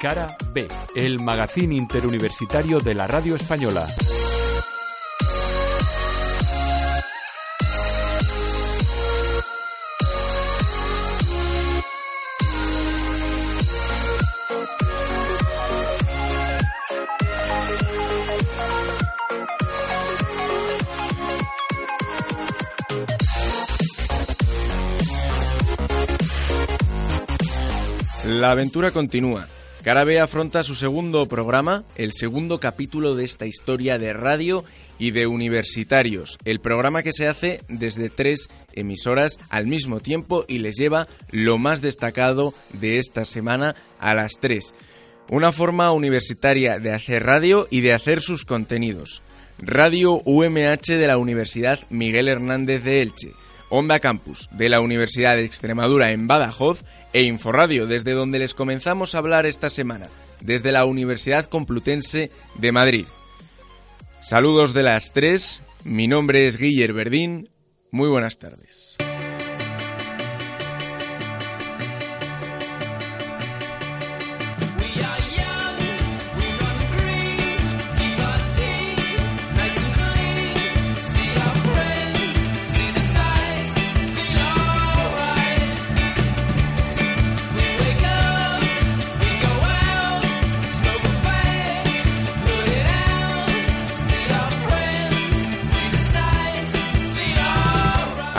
Cara B, el magazín interuniversitario de la radio española. La aventura continúa. Carabe afronta su segundo programa, el segundo capítulo de esta historia de radio y de universitarios. El programa que se hace desde tres emisoras al mismo tiempo y les lleva lo más destacado de esta semana a las tres. Una forma universitaria de hacer radio y de hacer sus contenidos. Radio UMH de la Universidad Miguel Hernández de Elche. Onda Campus de la Universidad de Extremadura en Badajoz e Inforradio, desde donde les comenzamos a hablar esta semana, desde la Universidad Complutense de Madrid. Saludos de las tres, mi nombre es Guiller Verdín, muy buenas tardes.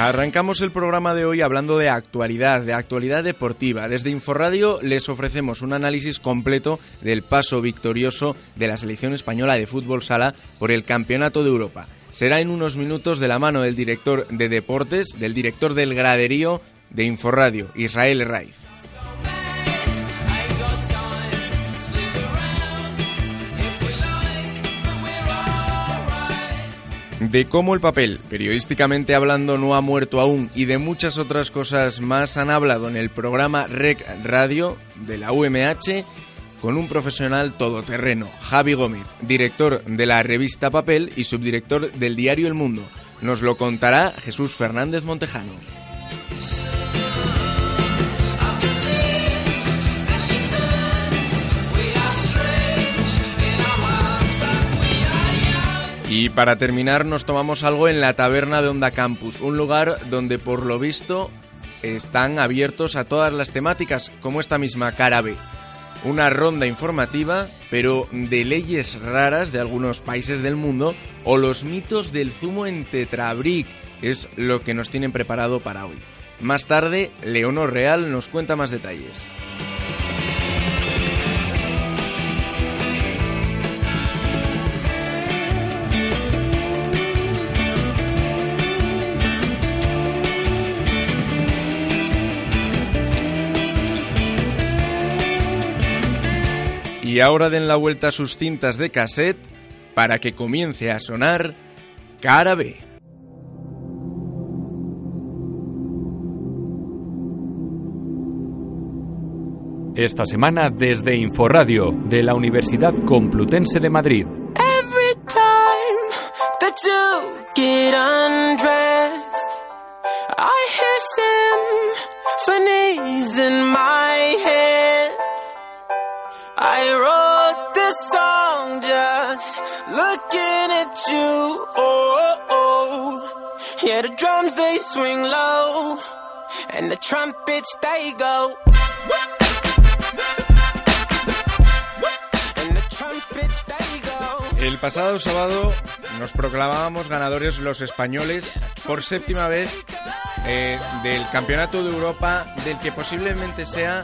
Arrancamos el programa de hoy hablando de actualidad, de actualidad deportiva. Desde Inforradio les ofrecemos un análisis completo del paso victorioso de la selección española de fútbol sala por el Campeonato de Europa. Será en unos minutos de la mano del director de deportes, del director del graderío de Inforradio, Israel Raiz. De cómo el papel, periodísticamente hablando, no ha muerto aún y de muchas otras cosas más han hablado en el programa Rec Radio de la UMH con un profesional todoterreno, Javi Gómez, director de la revista Papel y subdirector del diario El Mundo. Nos lo contará Jesús Fernández Montejano. Y para terminar nos tomamos algo en la taberna de Onda Campus, un lugar donde por lo visto están abiertos a todas las temáticas, como esta misma cara. Una ronda informativa, pero de leyes raras de algunos países del mundo o los mitos del zumo en Tetrabric, es lo que nos tienen preparado para hoy. Más tarde, Leonor Real nos cuenta más detalles. Y ahora den la vuelta a sus cintas de cassette para que comience a sonar Cara B. Esta semana desde Inforradio de la Universidad Complutense de Madrid. Every time that you get undressed, I hear symphonies in my head. I wrote this song just looking at you. Oh, oh. yeah, the drums they swing low. And the trumpets they go. El pasado sábado nos proclamábamos ganadores los españoles por séptima vez eh, del Campeonato de Europa del que posiblemente sea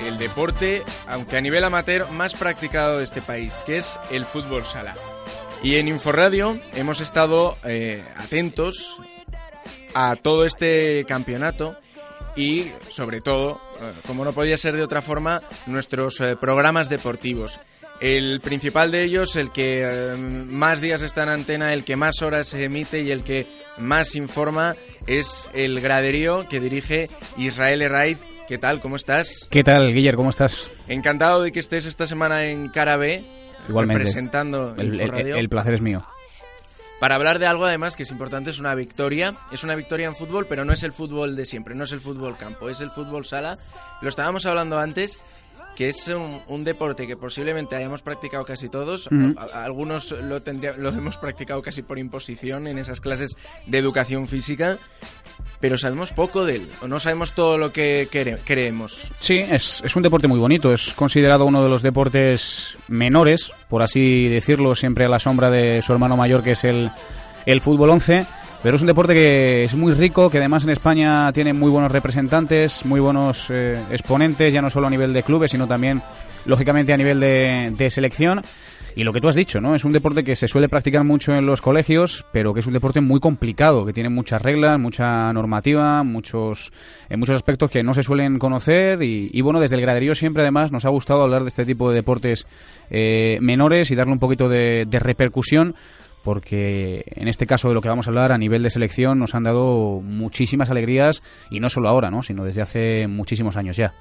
el deporte, aunque a nivel amateur, más practicado de este país, que es el fútbol sala. Y en Inforradio hemos estado eh, atentos a todo este campeonato y, sobre todo, eh, como no podía ser de otra forma, nuestros eh, programas deportivos. El principal de ellos, el que más días está en antena, el que más horas se emite y el que más informa, es el graderío que dirige Israel Herraiz. ¿Qué tal? ¿Cómo estás? ¿Qué tal, Guiller? ¿Cómo estás? Encantado de que estés esta semana en Cara B, Igualmente. representando El, el- Inforradio. el placer es mío. Para hablar de algo además que es importante, es una victoria. Es una victoria en fútbol, pero no es el fútbol de siempre, no es el fútbol campo, es el fútbol sala. Lo estábamos hablando antes, que es un, un deporte que posiblemente hayamos practicado casi todos. Ujú. A- a- algunos lo, tendría, lo hemos practicado casi por imposición en esas clases de educación física, pero sabemos poco de él, o no sabemos todo lo que creemos. Sí, es, es un deporte muy bonito. Es considerado uno de los deportes menores, por así decirlo, siempre a la sombra de su hermano mayor, que es el, el fútbol 11. Pero es un deporte que es muy rico, que además en España tiene muy buenos representantes, muy buenos eh, exponentes, ya no solo a nivel de clubes, sino también, lógicamente, a nivel de, de selección. Y lo que tú has dicho, ¿no? Es un deporte que se suele practicar mucho en los colegios, pero que es un deporte muy complicado, que tiene muchas reglas, mucha normativa, muchos, en muchos aspectos que no se suelen conocer. Y, y bueno, desde el graderío siempre además nos ha gustado hablar de este tipo de deportes eh, menores y darle un poquito de, de repercusión porque en este caso de lo que vamos a hablar a nivel de selección nos han dado muchísimas alegrías y no solo ahora, ¿no? sino desde hace muchísimos años ya.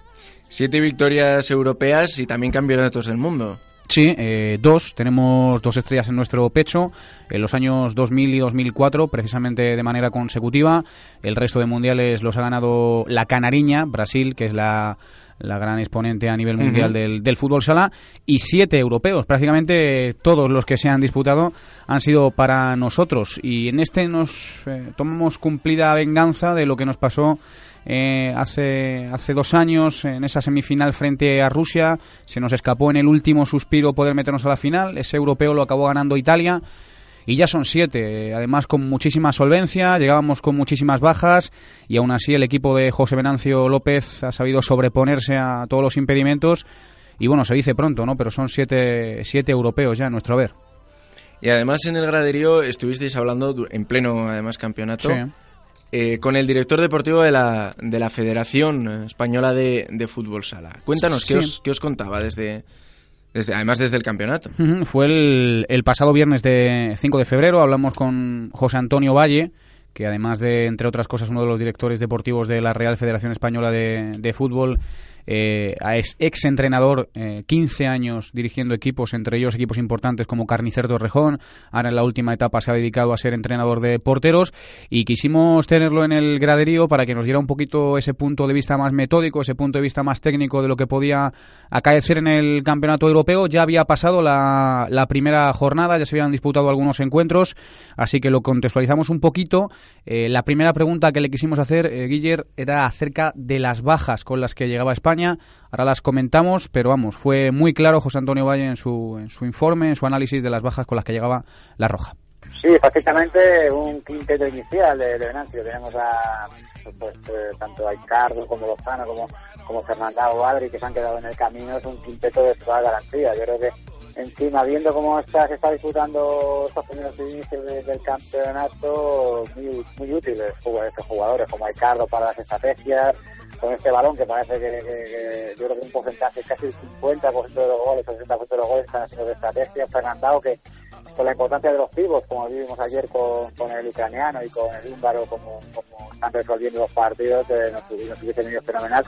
Siete victorias europeas y también campeonatos del mundo. Sí, eh, dos. Tenemos dos estrellas en nuestro pecho. En los años 2000 y 2004, precisamente de manera consecutiva. El resto de mundiales los ha ganado la Canariña, Brasil, que es la, la gran exponente a nivel mundial del, del fútbol sala. Y siete europeos. Prácticamente todos los que se han disputado han sido para nosotros. Y en este nos eh, tomamos cumplida venganza de lo que nos pasó eh, hace, hace dos años en esa semifinal frente a Rusia. Se nos escapó en el último suspiro poder meternos a la final. Ese europeo lo acabó ganando Italia. Y ya son siete, además con muchísima solvencia, llegábamos con muchísimas bajas y aún así el equipo de José Venancio López ha sabido sobreponerse a todos los impedimentos y bueno, se dice pronto, ¿no? Pero son siete, siete europeos ya, a nuestro ver. Y además en el graderío estuvisteis hablando en pleno, además, campeonato. Sí. Eh, con el director deportivo de la, de la Federación Española de, de Fútbol Sala. Cuéntanos, ¿qué, os, qué os contaba desde, desde, además desde el campeonato? Fue el, el pasado viernes de 5 de febrero, hablamos con José Antonio Valle, que además de, entre otras cosas, uno de los directores deportivos de la Real Federación Española de, de Fútbol, eh, ex entrenador, eh, 15 años dirigiendo equipos, entre ellos equipos importantes como Carnicer Torrejón. Ahora en la última etapa se ha dedicado a ser entrenador de porteros y quisimos tenerlo en el graderío para que nos diera un poquito ese punto de vista más metódico, ese punto de vista más técnico de lo que podía acaecer en el campeonato europeo. Ya había pasado la, la primera jornada, ya se habían disputado algunos encuentros, así que lo contextualizamos un poquito. Eh, la primera pregunta que le quisimos hacer, eh, Guiller, era acerca de las bajas con las que llegaba España. Ahora las comentamos, pero vamos, fue muy claro José Antonio Valle en su, en su informe, en su análisis de las bajas con las que llegaba la Roja. Sí, prácticamente un quinteto inicial de, de Venancio. Tenemos a pues, eh, tanto a Ricardo como Lozano como, como Fernanda o Adri que se han quedado en el camino. Es un quinteto de toda garantía. Yo creo que encima, viendo cómo está, se está disputando estos primeros inicios de- del campeonato, muy, muy útiles jug- estos jugadores como Ricardo para las estrategias, con este balón que parece que, yo creo que un porcentaje casi el 50% de los goles, el 60% de los goles están haciendo de estrategia. Fernandao que con la importancia de los pibos, como vimos ayer con, con el ucraniano y con el húngaro, como, como están resolviendo los partidos, eh, nos, nos hubiese venido fenomenal.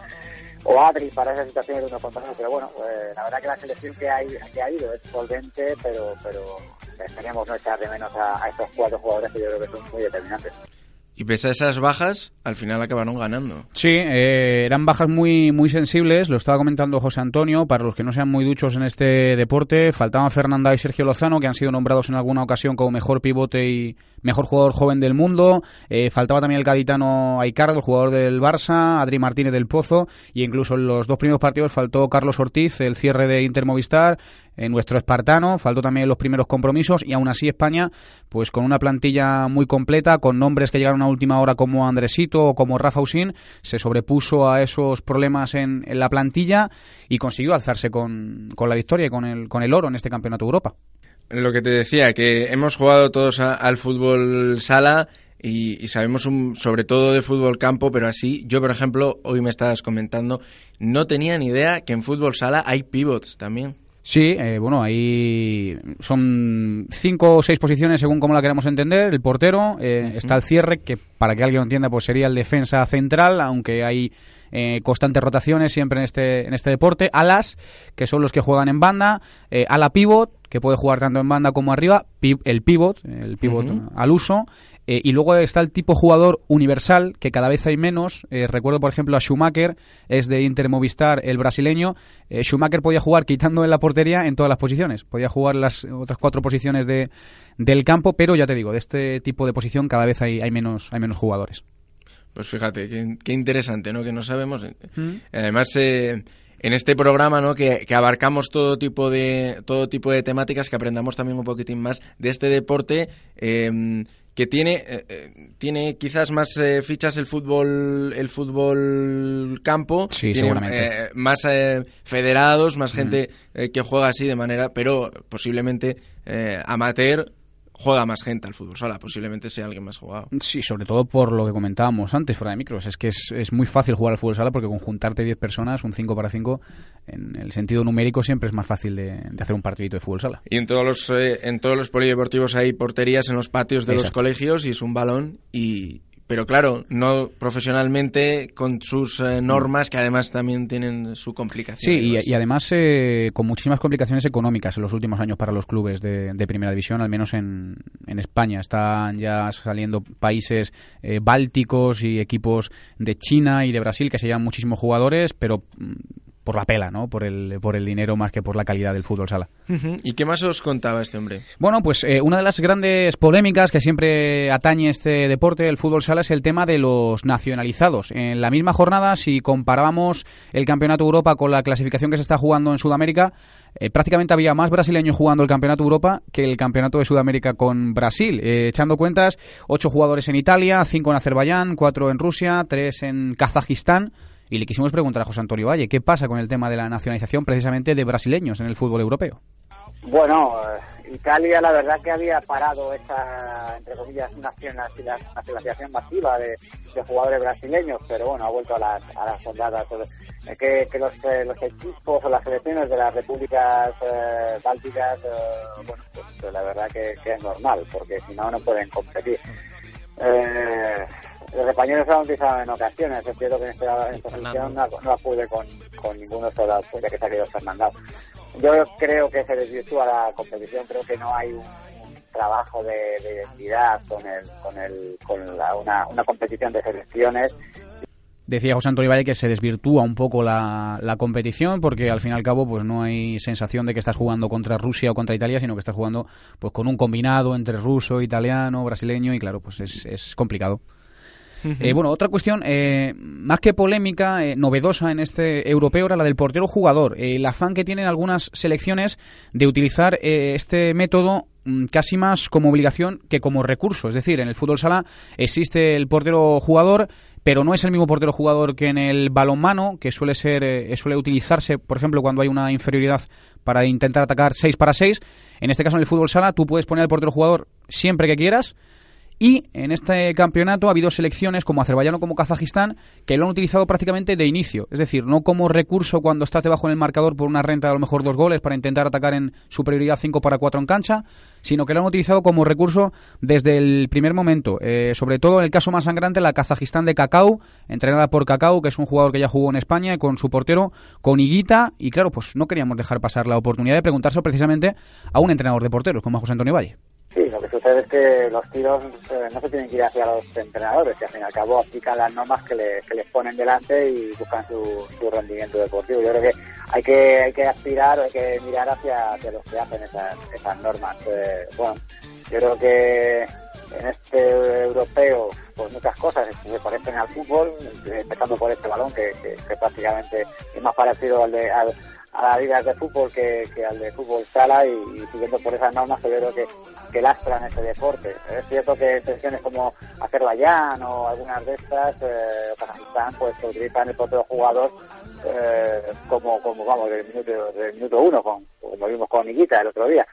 O Adri para esa situación de uno contra uno, pero bueno, eh, la verdad que la selección que ha, que ha ido es solvente, pero pero esperemos no echar de menos a, a estos cuatro jugadores que yo creo que son muy determinantes. Y pese a esas bajas, al final acabaron ganando. Sí, eh, eran bajas muy, muy sensibles, lo estaba comentando José Antonio, para los que no sean muy duchos en este deporte, faltaban Fernanda y Sergio Lozano, que han sido nombrados en alguna ocasión como mejor pivote y mejor jugador joven del mundo, eh, faltaba también el gaditano Aicardo, el jugador del Barça, Adri Martínez del Pozo, y incluso en los dos primeros partidos faltó Carlos Ortiz, el cierre de Inter Movistar, en nuestro espartano, faltó también los primeros compromisos y aún así España, pues con una plantilla muy completa, con nombres que llegaron a última hora como Andresito o como Rafa Usín, se sobrepuso a esos problemas en, en la plantilla y consiguió alzarse con, con la victoria y con el, con el oro en este Campeonato de Europa. Lo que te decía, que hemos jugado todos a- al fútbol sala y, sabemos un- sobre todo de fútbol campo, pero así, yo por ejemplo, hoy me estabas comentando, no tenía ni idea que en fútbol sala hay pivots también. Sí, eh, bueno, ahí son cinco o seis posiciones según como la queramos entender. El portero, eh, está el cierre, que para que alguien lo entienda, pues sería el defensa central, aunque hay eh, constantes rotaciones siempre en este, en este deporte. Alas, que son los que juegan en banda. Eh, ala pivot, que puede jugar tanto en banda como arriba. Pi- el pivot, el pivot al uso. Eh, y luego está el tipo jugador universal, que cada vez hay menos. Eh, recuerdo, por ejemplo, a Schumacher, es de Inter Movistar, el brasileño. Eh, Schumacher podía jugar quitando en la portería en todas las posiciones. Podía jugar las otras cuatro posiciones de, del campo, pero ya te digo, de este tipo de posición cada vez hay, hay, menos, hay menos jugadores. Pues fíjate, qué, interesante, ¿no? Que no sabemos. Mm. Además, en este programa, ¿no? Que, abarcamos todo tipo de todo tipo de temáticas, que aprendamos también un poquitín más de este deporte. Que tiene eh, eh, tiene quizás más eh, fichas el fútbol el fútbol campo sí, seguramente. más federados más gente que juega así de manera pero posiblemente amateur juega más gente al fútbol sala, posiblemente sea alguien más jugado. Sí, sobre todo por lo que comentábamos antes fuera de micros, es que es, es muy fácil jugar al fútbol sala porque con juntarte 10 personas, un 5 para 5, en el sentido numérico siempre es más fácil de, hacer un partidito de fútbol sala. Y en todos los eh, en todos los polideportivos hay porterías en los patios de los colegios y es un balón y, pero claro, no profesionalmente con sus eh, normas que además también tienen su complicación. Sí, y, además eh, con muchísimas complicaciones económicas en los últimos años para los clubes de, primera división, al menos en, en, España. Están ya saliendo países eh, bálticos y equipos de China y de Brasil que se llevan muchísimos jugadores, pero mm, por la pela, ¿no? Por el, por el dinero más que por la calidad del fútbol sala. ¿Y qué más os contaba este hombre? Bueno, pues eh, una de las grandes polémicas que siempre atañe este deporte, el fútbol sala, es el tema de los nacionalizados. En la misma jornada, si comparábamos el Campeonato Europa con la clasificación que se está jugando en Sudamérica, eh, prácticamente había más brasileños jugando el Campeonato Europa que el Campeonato de Sudamérica con Brasil. Eh, echando cuentas, ocho jugadores en Italia, cinco en Azerbaiyán, cuatro en Rusia, tres en Kazajistán y le quisimos preguntar a José Antonio Valle, ¿qué pasa con el tema de la nacionalización precisamente de brasileños en el fútbol europeo? Bueno, eh, Italia la verdad que había parado esa, entre comillas, nacionalización masiva de, jugadores brasileños, pero bueno, ha vuelto a las, a las soldadas. Eh, que, que los, eh, los, equipos o las selecciones de las repúblicas bálticas, bueno, pues la verdad que, que, es normal, porque si no, no pueden competir. Eh, los españoles se han utilizado en ocasiones, es cierto que en esta, esta selección no, no, acude con, con ninguno de los que se ha querido Fernando. Yo creo que se desvirtúa la competición, creo que no hay un, trabajo de, identidad con el, con el, con la, una, una competición de selecciones Decía José Antonio Valle que se desvirtúa un poco la, la, competición porque al fin y al cabo pues no hay sensación de que estás jugando contra Rusia o contra Italia, sino que estás jugando pues con un combinado entre ruso, italiano, brasileño y claro, pues es, es complicado. Eh, bueno, otra cuestión, eh, más que polémica, eh, novedosa en este europeo, era la del portero jugador. el afán que tienen algunas selecciones de utilizar este método mm, casi más como obligación que como recurso. Es decir, en el fútbol sala existe el portero jugador, pero no es el mismo portero jugador que en el balonmano, que suele ser suele utilizarse, por ejemplo, cuando hay una inferioridad para intentar atacar 6 para 6. En este caso, en el fútbol sala, tú puedes poner al portero jugador siempre que quieras y en este campeonato ha habido selecciones como Azerbaiyán o como Kazajistán que lo han utilizado prácticamente de inicio. Es decir, no como recurso cuando estás debajo en el marcador por una renta de a lo mejor dos goles para intentar atacar en superioridad 5 para 4 en cancha, sino que lo han utilizado como recurso desde el primer momento. Eh, sobre todo en el caso más sangrante, la Kazajistán de Cacao, entrenada por Cacao, que es un jugador que ya jugó en España, con su portero, con Higuita. Y claro, pues no queríamos dejar pasar la oportunidad de preguntárselo precisamente a un entrenador de porteros, como José Antonio Valle. Sí, lo que sucede es que los tiros eh, no se tienen que ir hacia los entrenadores, que al fin y al cabo aplican las normas que, les ponen delante y buscan su, rendimiento deportivo. Yo creo que hay que hay que aspirar, hay que mirar hacia, los que hacen esas, esas normas. Eh, bueno, yo creo que en este europeo, pues muchas cosas se parecen al fútbol, empezando por este balón que, que, prácticamente es más parecido al de al, a la liga de fútbol que, al de fútbol sala y, siguiendo por esas normas que yo creo que, que lastran este deporte. Es cierto que selecciones como Azerbaiyán o algunas de estas, eh, pues se utilizan el propio jugador eh, como, como vamos, del minuto, del minuto uno, con, como vimos con Niguita el otro día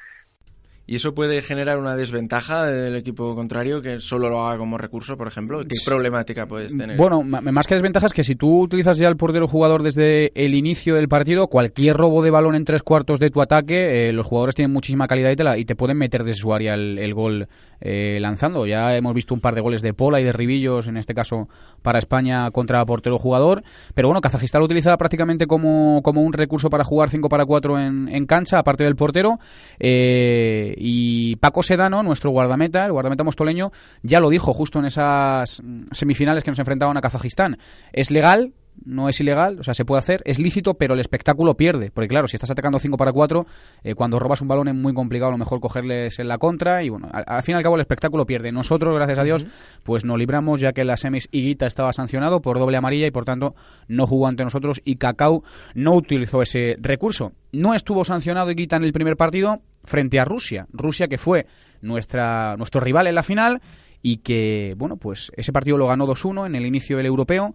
y eso puede generar una desventaja del equipo contrario que solo lo haga como recurso, por ejemplo. ¿Qué problemática puedes tener? Bueno, más que desventaja es que si tú utilizas ya el portero jugador desde el inicio del partido, cualquier robo de balón en tres cuartos de tu ataque, eh, los jugadores tienen muchísima calidad y te, y te pueden meter de su área el, gol eh, lanzando. Ya hemos visto un par de goles de Pola y de Ribillos, en este caso para España contra portero jugador. Pero bueno, Kazajistán lo utiliza prácticamente como, como un recurso para jugar 5 para 4 en, en cancha, aparte del portero. Eh, y Paco Sedano, nuestro guardameta, el guardameta mostoleño, ya lo dijo justo en esas semifinales que nos enfrentaban a Kazajistán. Es legal, no es ilegal, o sea, se puede hacer, es lícito, pero el espectáculo pierde. Porque claro, si estás atacando 5 para 4, eh, cuando robas un balón es muy complicado a lo mejor cogerles en la contra y bueno, al, fin y al cabo el espectáculo pierde. Nosotros, gracias a Dios, pues nos libramos ya que la semis Higuita estaba sancionado por doble amarilla y por tanto no jugó ante nosotros y Cacao no utilizó ese recurso. No estuvo sancionado Higuita en el primer partido frente a Rusia. Rusia que fue nuestra, nuestro rival en la final y que, bueno, pues ese partido lo ganó 2-1 en el inicio del europeo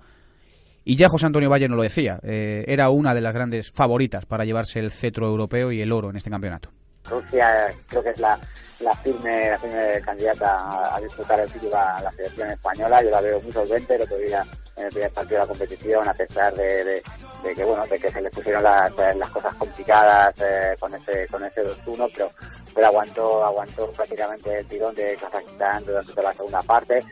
y ya José Antonio Valle no lo decía, eh, era una de las grandes favoritas para llevarse el cetro europeo y el oro en este campeonato. Rusia creo que es la, la, firme, firme candidata a, disputar el título a la selección española. Yo la veo muy solvente el otro día en el primer partido de la competición, a pesar de, que bueno de que se le pusieron las, las cosas complicadas eh, con ese con ese 2-1, pero, pero aguantó aguantó prácticamente el tirón de Kazajistán durante toda la segunda parte.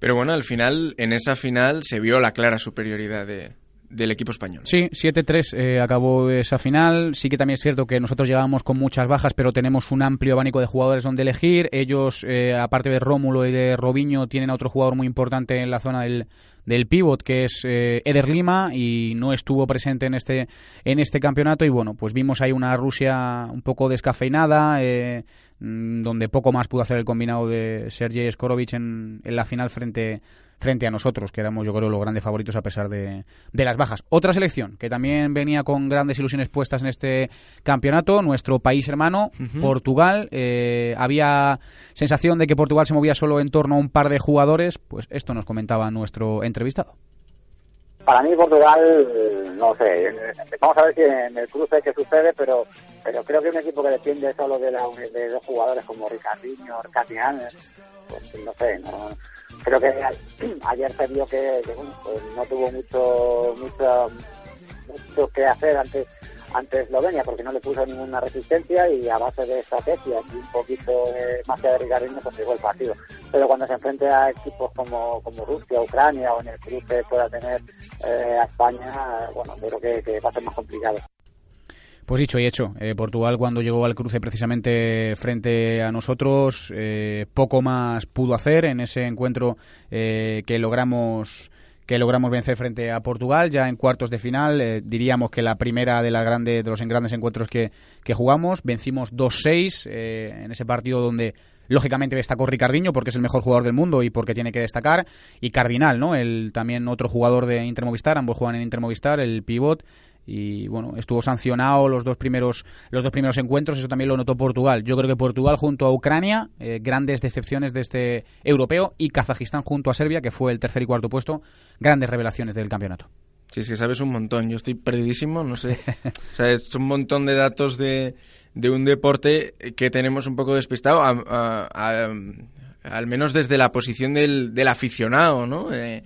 Pero bueno, al final, en esa final se vio la clara superioridad de, del equipo español. Sí, 7-3 eh, acabó esa final. Sí que también es cierto que nosotros llegábamos con muchas bajas, pero tenemos un amplio abanico de jugadores donde elegir. Ellos, eh, aparte de Rómulo y de Robinho, tienen a otro jugador muy importante en la zona del, del pivot, que es eh, Eder Lima, y no estuvo presente en este, en este campeonato. Y bueno, pues vimos ahí una Rusia un poco descafeinada, Mm, donde poco más pudo hacer el combinado de Sergei Skorovic en, en la final frente frente a nosotros, que éramos yo creo los grandes favoritos a pesar de, de, las bajas. Otra selección que también venía con grandes ilusiones puestas en este campeonato, nuestro país hermano, Portugal. Eh, había sensación de que Portugal se movía solo en torno a un par de jugadores, pues esto nos comentaba nuestro entrevistado. Para mí Portugal, no sé, vamos a ver si en el cruce qué sucede, pero pero creo que un equipo que depende solo de, la, de dos jugadores como Ricardinho, Catian, pues no sé, no, creo que ayer se vio que, pues no tuvo mucho, mucho, mucho que hacer antes ante Eslovenia porque no le puso ninguna resistencia y a base de estrategias y un poquito magia de Ricardinho pues llegó el partido. Pero cuando se enfrente a equipos como, como Rusia, Ucrania o en el cruce pueda tener eh, a España, bueno, creo que, que, va a ser más complicado. Pues dicho y hecho, eh, Portugal cuando llegó al cruce precisamente frente a nosotros, eh, poco más pudo hacer en ese encuentro que logramos que logramos vencer frente a Portugal ya en cuartos de final. Eh, diríamos que la primera de, la grande, de los grandes encuentros que, jugamos. Vencimos 2-6 eh, en ese partido donde lógicamente destacó Ricardiño porque es el mejor jugador del mundo y porque tiene que destacar. Y Cardinal, ¿no? El, también otro jugador de Intermovistar, ambos juegan en Intermovistar, el pivot y bueno, estuvo sancionado los dos primeros los dos primeros encuentros, eso también lo notó Portugal. Yo creo que Portugal junto a Ucrania, eh, grandes decepciones de este europeo y Kazajistán junto a Serbia, que fue el tercer y cuarto puesto, grandes revelaciones del campeonato. Sí, es que sabes un montón, yo estoy perdidísimo, no sé. o sea, es un montón de datos de, de un deporte que tenemos un poco despistado, al menos desde la posición del, del aficionado, ¿no? Eh,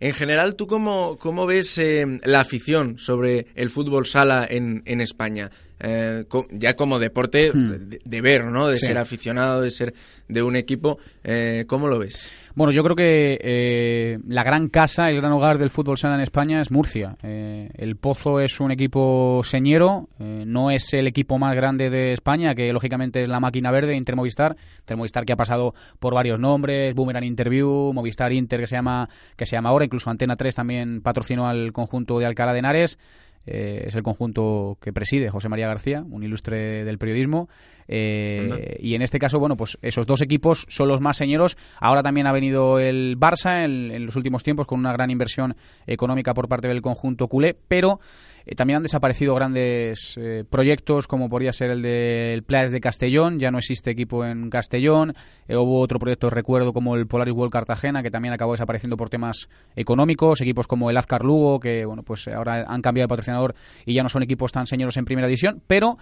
en general, ¿tú cómo, cómo ves eh, la afición sobre el fútbol sala en, en España? Eh, ya como deporte hmm. de, ver, ¿no? De ser aficionado, de ser de un equipo. Eh, ¿Cómo lo ves? Bueno, yo creo que eh, la gran casa, el gran hogar del fútbol sala en España es Murcia. el Pozo es un equipo señero, no es el equipo más grande de España, que lógicamente es la máquina verde, Intermovistar. Intermovistar que ha pasado por varios nombres, Boomerang Interview, Movistar Inter que se llama, que se llama ahora, incluso Antena 3 también patrocinó al conjunto de Alcalá de Henares. Eh, es el conjunto que preside José María García, un ilustre del periodismo. Eh, y en este caso, bueno, pues esos dos equipos son los más señeros. Ahora también ha venido el Barça en, los últimos tiempos con una gran inversión económica por parte del conjunto culé, pero eh, también han desaparecido grandes eh, proyectos como podría ser el del Playas de Castellón, ya no existe equipo en Castellón, eh, hubo otro proyecto, recuerdo, como el Polaris World Cartagena, que también acabó desapareciendo por temas económicos, equipos como el Azcar Lugo, que bueno, pues ahora han cambiado de patrocinador y ya no son equipos tan señoros en primera división, pero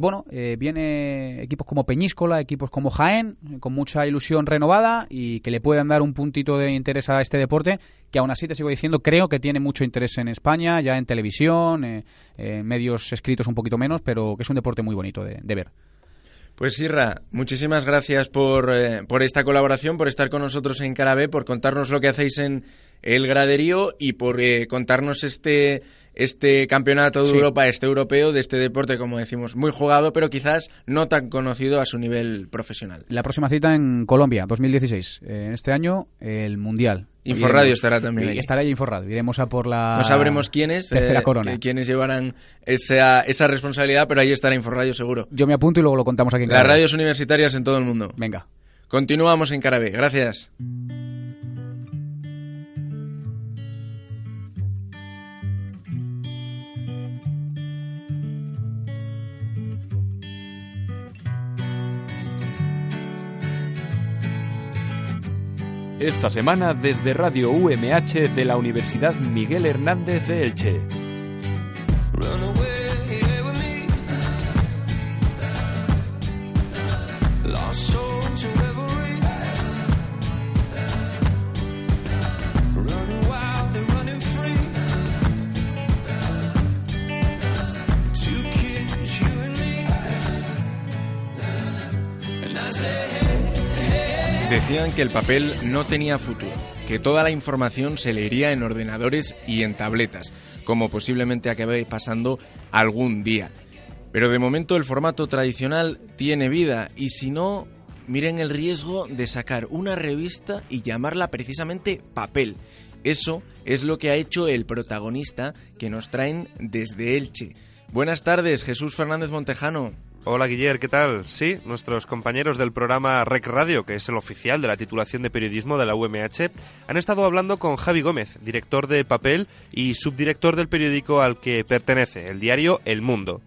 bueno, viene equipos como Peñíscola, equipos como Jaén, con mucha ilusión renovada y que le puedan dar un puntito de interés a este deporte, que aún así te sigo diciendo, creo que tiene mucho interés en España, ya en televisión, eh, medios escritos un poquito menos, pero que es un deporte muy bonito de, ver. Pues Irra, muchísimas gracias por, eh, por esta colaboración, por estar con nosotros en Carabé, por contarnos lo que hacéis en el graderío y por eh, contarnos este este campeonato de Europa, este europeo, de este deporte, como decimos, muy jugado, pero quizás no tan conocido a su nivel profesional. La próxima cita en Colombia, 2016. En este año, el Mundial. Inforradio estará también ahí. Estará ahí Inforradio. Iremos a por la. No sabremos quiénes. Tercera corona. quiénes llevarán esa, esa responsabilidad, pero ahí estará Inforradio seguro. Yo me apunto y luego lo contamos aquí en Las radios universitarias en todo el mundo. Venga. Continuamos en Carabé. Gracias. Esta semana desde Radio UMH de la Universidad Miguel Hernández de Elche. Decían que el papel no tenía futuro, que toda la información se leería en ordenadores y en tabletas, como posiblemente acabe pasando algún día. Pero de momento el formato tradicional tiene vida y si no, miren el riesgo de sacar una revista y llamarla precisamente papel. Eso es lo que ha hecho el protagonista que nos traen desde Elche. Buenas tardes, Jesús Fernández Montejano. Hola Guillermo, ¿qué tal? Sí, nuestros compañeros del programa Rec Radio, que es el oficial de la titulación de periodismo de la UMH, han estado hablando con Javi Gómez, director de Papel y subdirector del periódico al que pertenece, el diario El Mundo.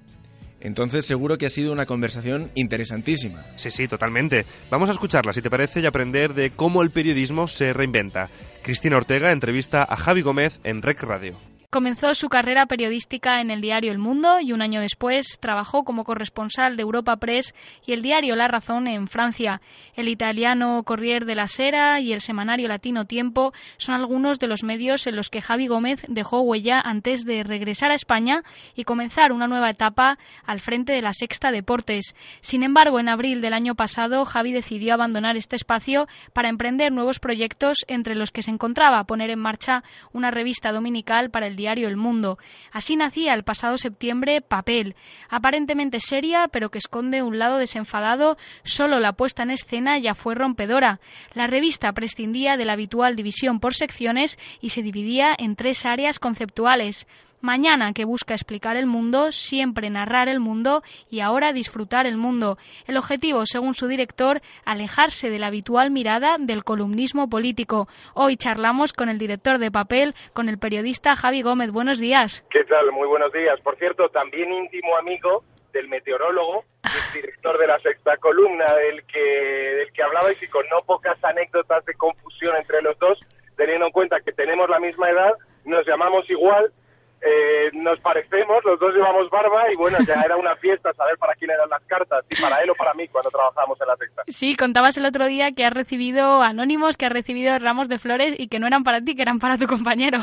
Entonces seguro que ha sido una conversación interesantísima. Sí, sí, totalmente. Vamos a escucharla, si te parece, y aprender de cómo el periodismo se reinventa. Cristina Ortega entrevista a Javi Gómez en Rec Radio. Comenzó su carrera periodística en el diario El Mundo y un año después trabajó como corresponsal de Europa Press y el diario La Razón en Francia. El italiano Corriere de la Sera y el semanario latino Tiempo son algunos de los medios en los que Javi Gómez dejó huella antes de regresar a España y comenzar una nueva etapa al frente de la Sexta Deportes. Sin embargo, en abril del año pasado, Javi decidió abandonar este espacio para emprender nuevos proyectos entre los que se encontraba poner en marcha una revista dominical para el diario El Mundo. Así nacía el pasado septiembre Papel, aparentemente seria, pero que esconde un lado desenfadado, solo la puesta en escena ya fue rompedora. La revista prescindía de la habitual división por secciones y se dividía en tres áreas conceptuales. Mañana que busca explicar el mundo, siempre narrar el mundo y ahora disfrutar el mundo. El objetivo, según su director, alejarse de la habitual mirada del columnismo político. Hoy charlamos con el director de papel, con el periodista Javi Gómez. Buenos días. ¿Qué tal? Muy buenos días. Por cierto, también íntimo amigo del meteorólogo, el director de la sexta columna del que, del que hablabais y con no pocas anécdotas de confusión entre los dos, teniendo en cuenta que tenemos la misma edad, nos llamamos igual eh, nos parecemos, los dos llevamos barba y bueno, ya era una fiesta saber para quién eran las cartas, si para él o para mí cuando trabajábamos en la sexta. Sí, contabas el otro día que has recibido anónimos, que has recibido ramos de flores y que no eran para ti, que eran para tu compañero.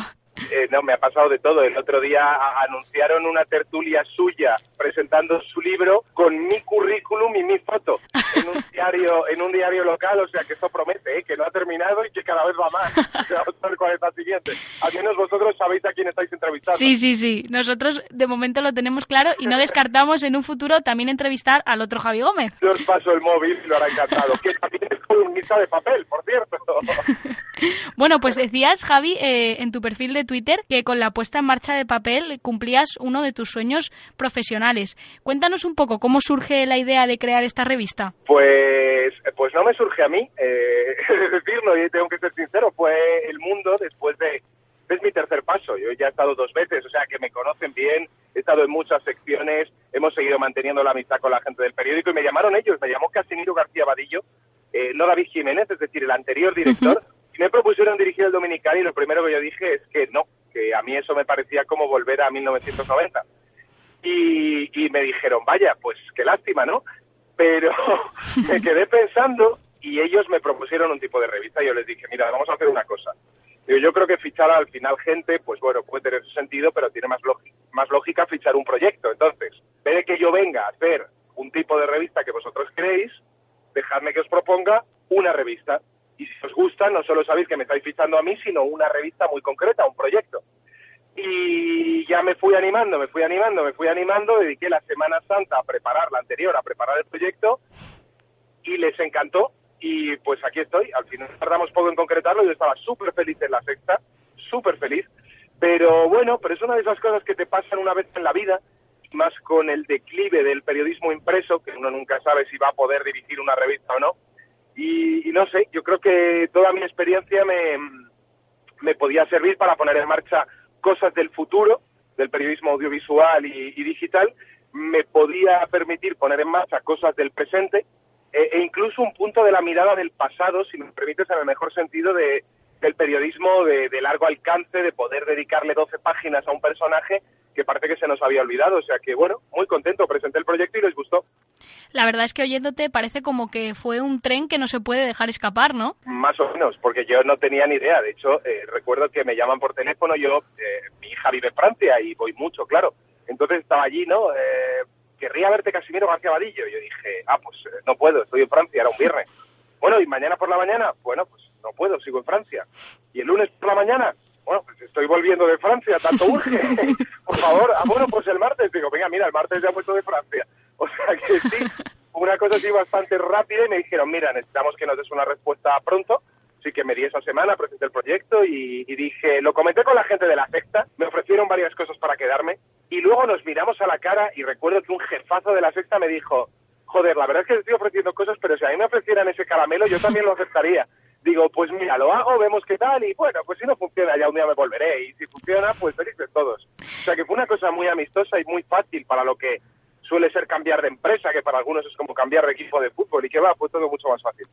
Eh, no, me ha pasado de todo. El otro día anunciaron una tertulia suya presentando su libro con mi currículum y mi foto en un diario, en un diario local, o sea que eso promete, ¿eh? que no ha terminado y que cada vez va más. Vamos a ver cuál es la siguiente. Al menos vosotros sabéis a quién estáis entrevistando. Sí, sí, sí. Nosotros de momento lo tenemos claro y no descartamos en un futuro también entrevistar al otro Javi Gómez. Yo os paso el móvil y lo hará encantado. que también es columnista de papel, por cierto. bueno, pues decías, Javi, eh, en tu perfil de Twitter que con la puesta en marcha de papel cumplías uno de tus sueños profesionales. Cuéntanos un poco cómo surge la idea de crear esta revista. Pues, pues no me surge a mí, eh, decirlo, y tengo que ser sincero, fue el mundo después de... Es mi tercer paso, yo ya he estado dos veces, o sea que me conocen bien, he estado en muchas secciones, hemos seguido manteniendo la amistad con la gente del periódico y me llamaron ellos, me llamó Casimiro García Vadillo, eh, no David Jiménez, es decir, el anterior director, me propusieron dirigir el Dominical y lo primero que yo dije es que no, que a mí eso me parecía como volver a 1990. Y, y me dijeron, vaya, pues qué lástima, ¿no? Pero me quedé pensando y ellos me propusieron un tipo de revista y yo les dije, mira, vamos a hacer una cosa. yo creo que fichar al final gente, pues bueno, puede tener su sentido, pero tiene más, más lógica fichar un proyecto. Entonces, ve de que yo venga a hacer un tipo de revista que vosotros queréis, dejadme que os proponga una revista. Y si os gusta, no solo sabéis que me estáis fichando a mí, sino una revista muy concreta, un proyecto. Y ya me fui animando, me fui animando, me fui animando, dediqué la Semana Santa a preparar la anterior, a preparar el proyecto y les encantó y pues aquí estoy. Al final tardamos poco en concretarlo, yo estaba súper feliz en la sexta, súper feliz, pero bueno, pero es una de esas cosas que te pasan una vez en la vida, más con el declive del periodismo impreso, que uno nunca sabe si va a poder dirigir una revista o no. Y, no sé, yo creo que toda mi experiencia me, me podía servir para poner en marcha cosas del futuro, del periodismo audiovisual y, y digital, me podía permitir poner en marcha cosas del presente e, e incluso un punto de la mirada del pasado, si me permites, en el mejor sentido de, del periodismo de, de largo alcance, de poder dedicarle 12 páginas a un personaje que parece que se nos había olvidado. O sea que, bueno, muy contento, presenté el proyecto y les gustó. La verdad es que oyéndote parece como que fue un tren que no se puede dejar escapar, ¿no? Más o menos, porque yo no tenía ni idea. De hecho, eh, recuerdo que me llaman por teléfono, yo, eh, mi hija vive en Francia y voy mucho, claro. Entonces estaba allí, ¿no? Eh, querría verte Casimiro García Vadillo. Y yo dije, ah, pues eh, no puedo, estoy en Francia, era un viernes. Bueno, ¿y mañana por la mañana? Bueno, pues no puedo, sigo en Francia. ¿Y el lunes por la mañana? Bueno, pues estoy volviendo de Francia, tanto urge. por favor, ah, bueno, pues el martes. Digo, venga, mira, el martes ya he vuelto de Francia. O sea que sí, una cosa así bastante rápida y me dijeron, mira, necesitamos que nos des una respuesta pronto. Así que me di esa semana, presenté el proyecto y, y dije, lo comenté con la gente de la sexta, me ofrecieron varias cosas para quedarme y luego nos miramos a la cara y recuerdo que un jefazo de la sexta me dijo, joder, la verdad es que te estoy ofreciendo cosas, pero si a mí me ofrecieran ese caramelo yo también lo aceptaría. Digo, pues mira, lo hago, vemos qué tal y bueno, pues si no funciona ya un día me volveré y si funciona, pues felices todos. O sea que fue una cosa muy amistosa y muy fácil para lo que suele ser cambiar de empresa, que para algunos es como cambiar de equipo de fútbol y que va, pues todo mucho más fácil.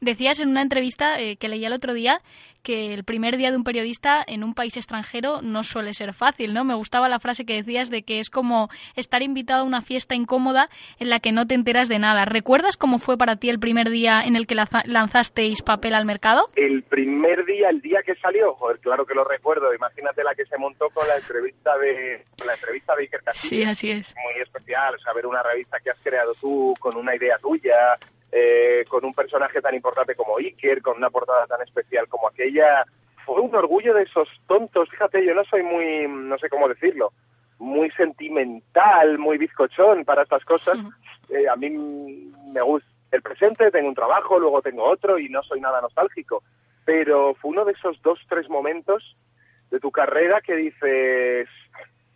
Decías en una entrevista eh, que leía el otro día que el primer día de un periodista en un país extranjero no suele ser fácil, ¿no? Me gustaba la frase que decías de que es como estar invitado a una fiesta incómoda en la que no te enteras de nada. ¿Recuerdas cómo fue para ti el primer día en el que lanza- lanzasteis papel al mercado? El primer día, el día que salió, joder, claro que lo recuerdo, imagínate la que se montó con la entrevista de con la entrevista de Iker Casillas. Sí, así es. muy especial, saber una revista que has creado tú, con una idea tuya, eh, con un personaje tan importante como Iker, con una portada tan especial como aquella. Fue un orgullo de esos tontos. Fíjate, yo no soy muy, no sé cómo decirlo, muy sentimental, muy bizcochón para estas cosas. Eh, a mí me gusta el presente, tengo un trabajo, luego tengo otro y no soy nada nostálgico. Pero fue uno de esos dos, tres momentos de tu carrera que dices,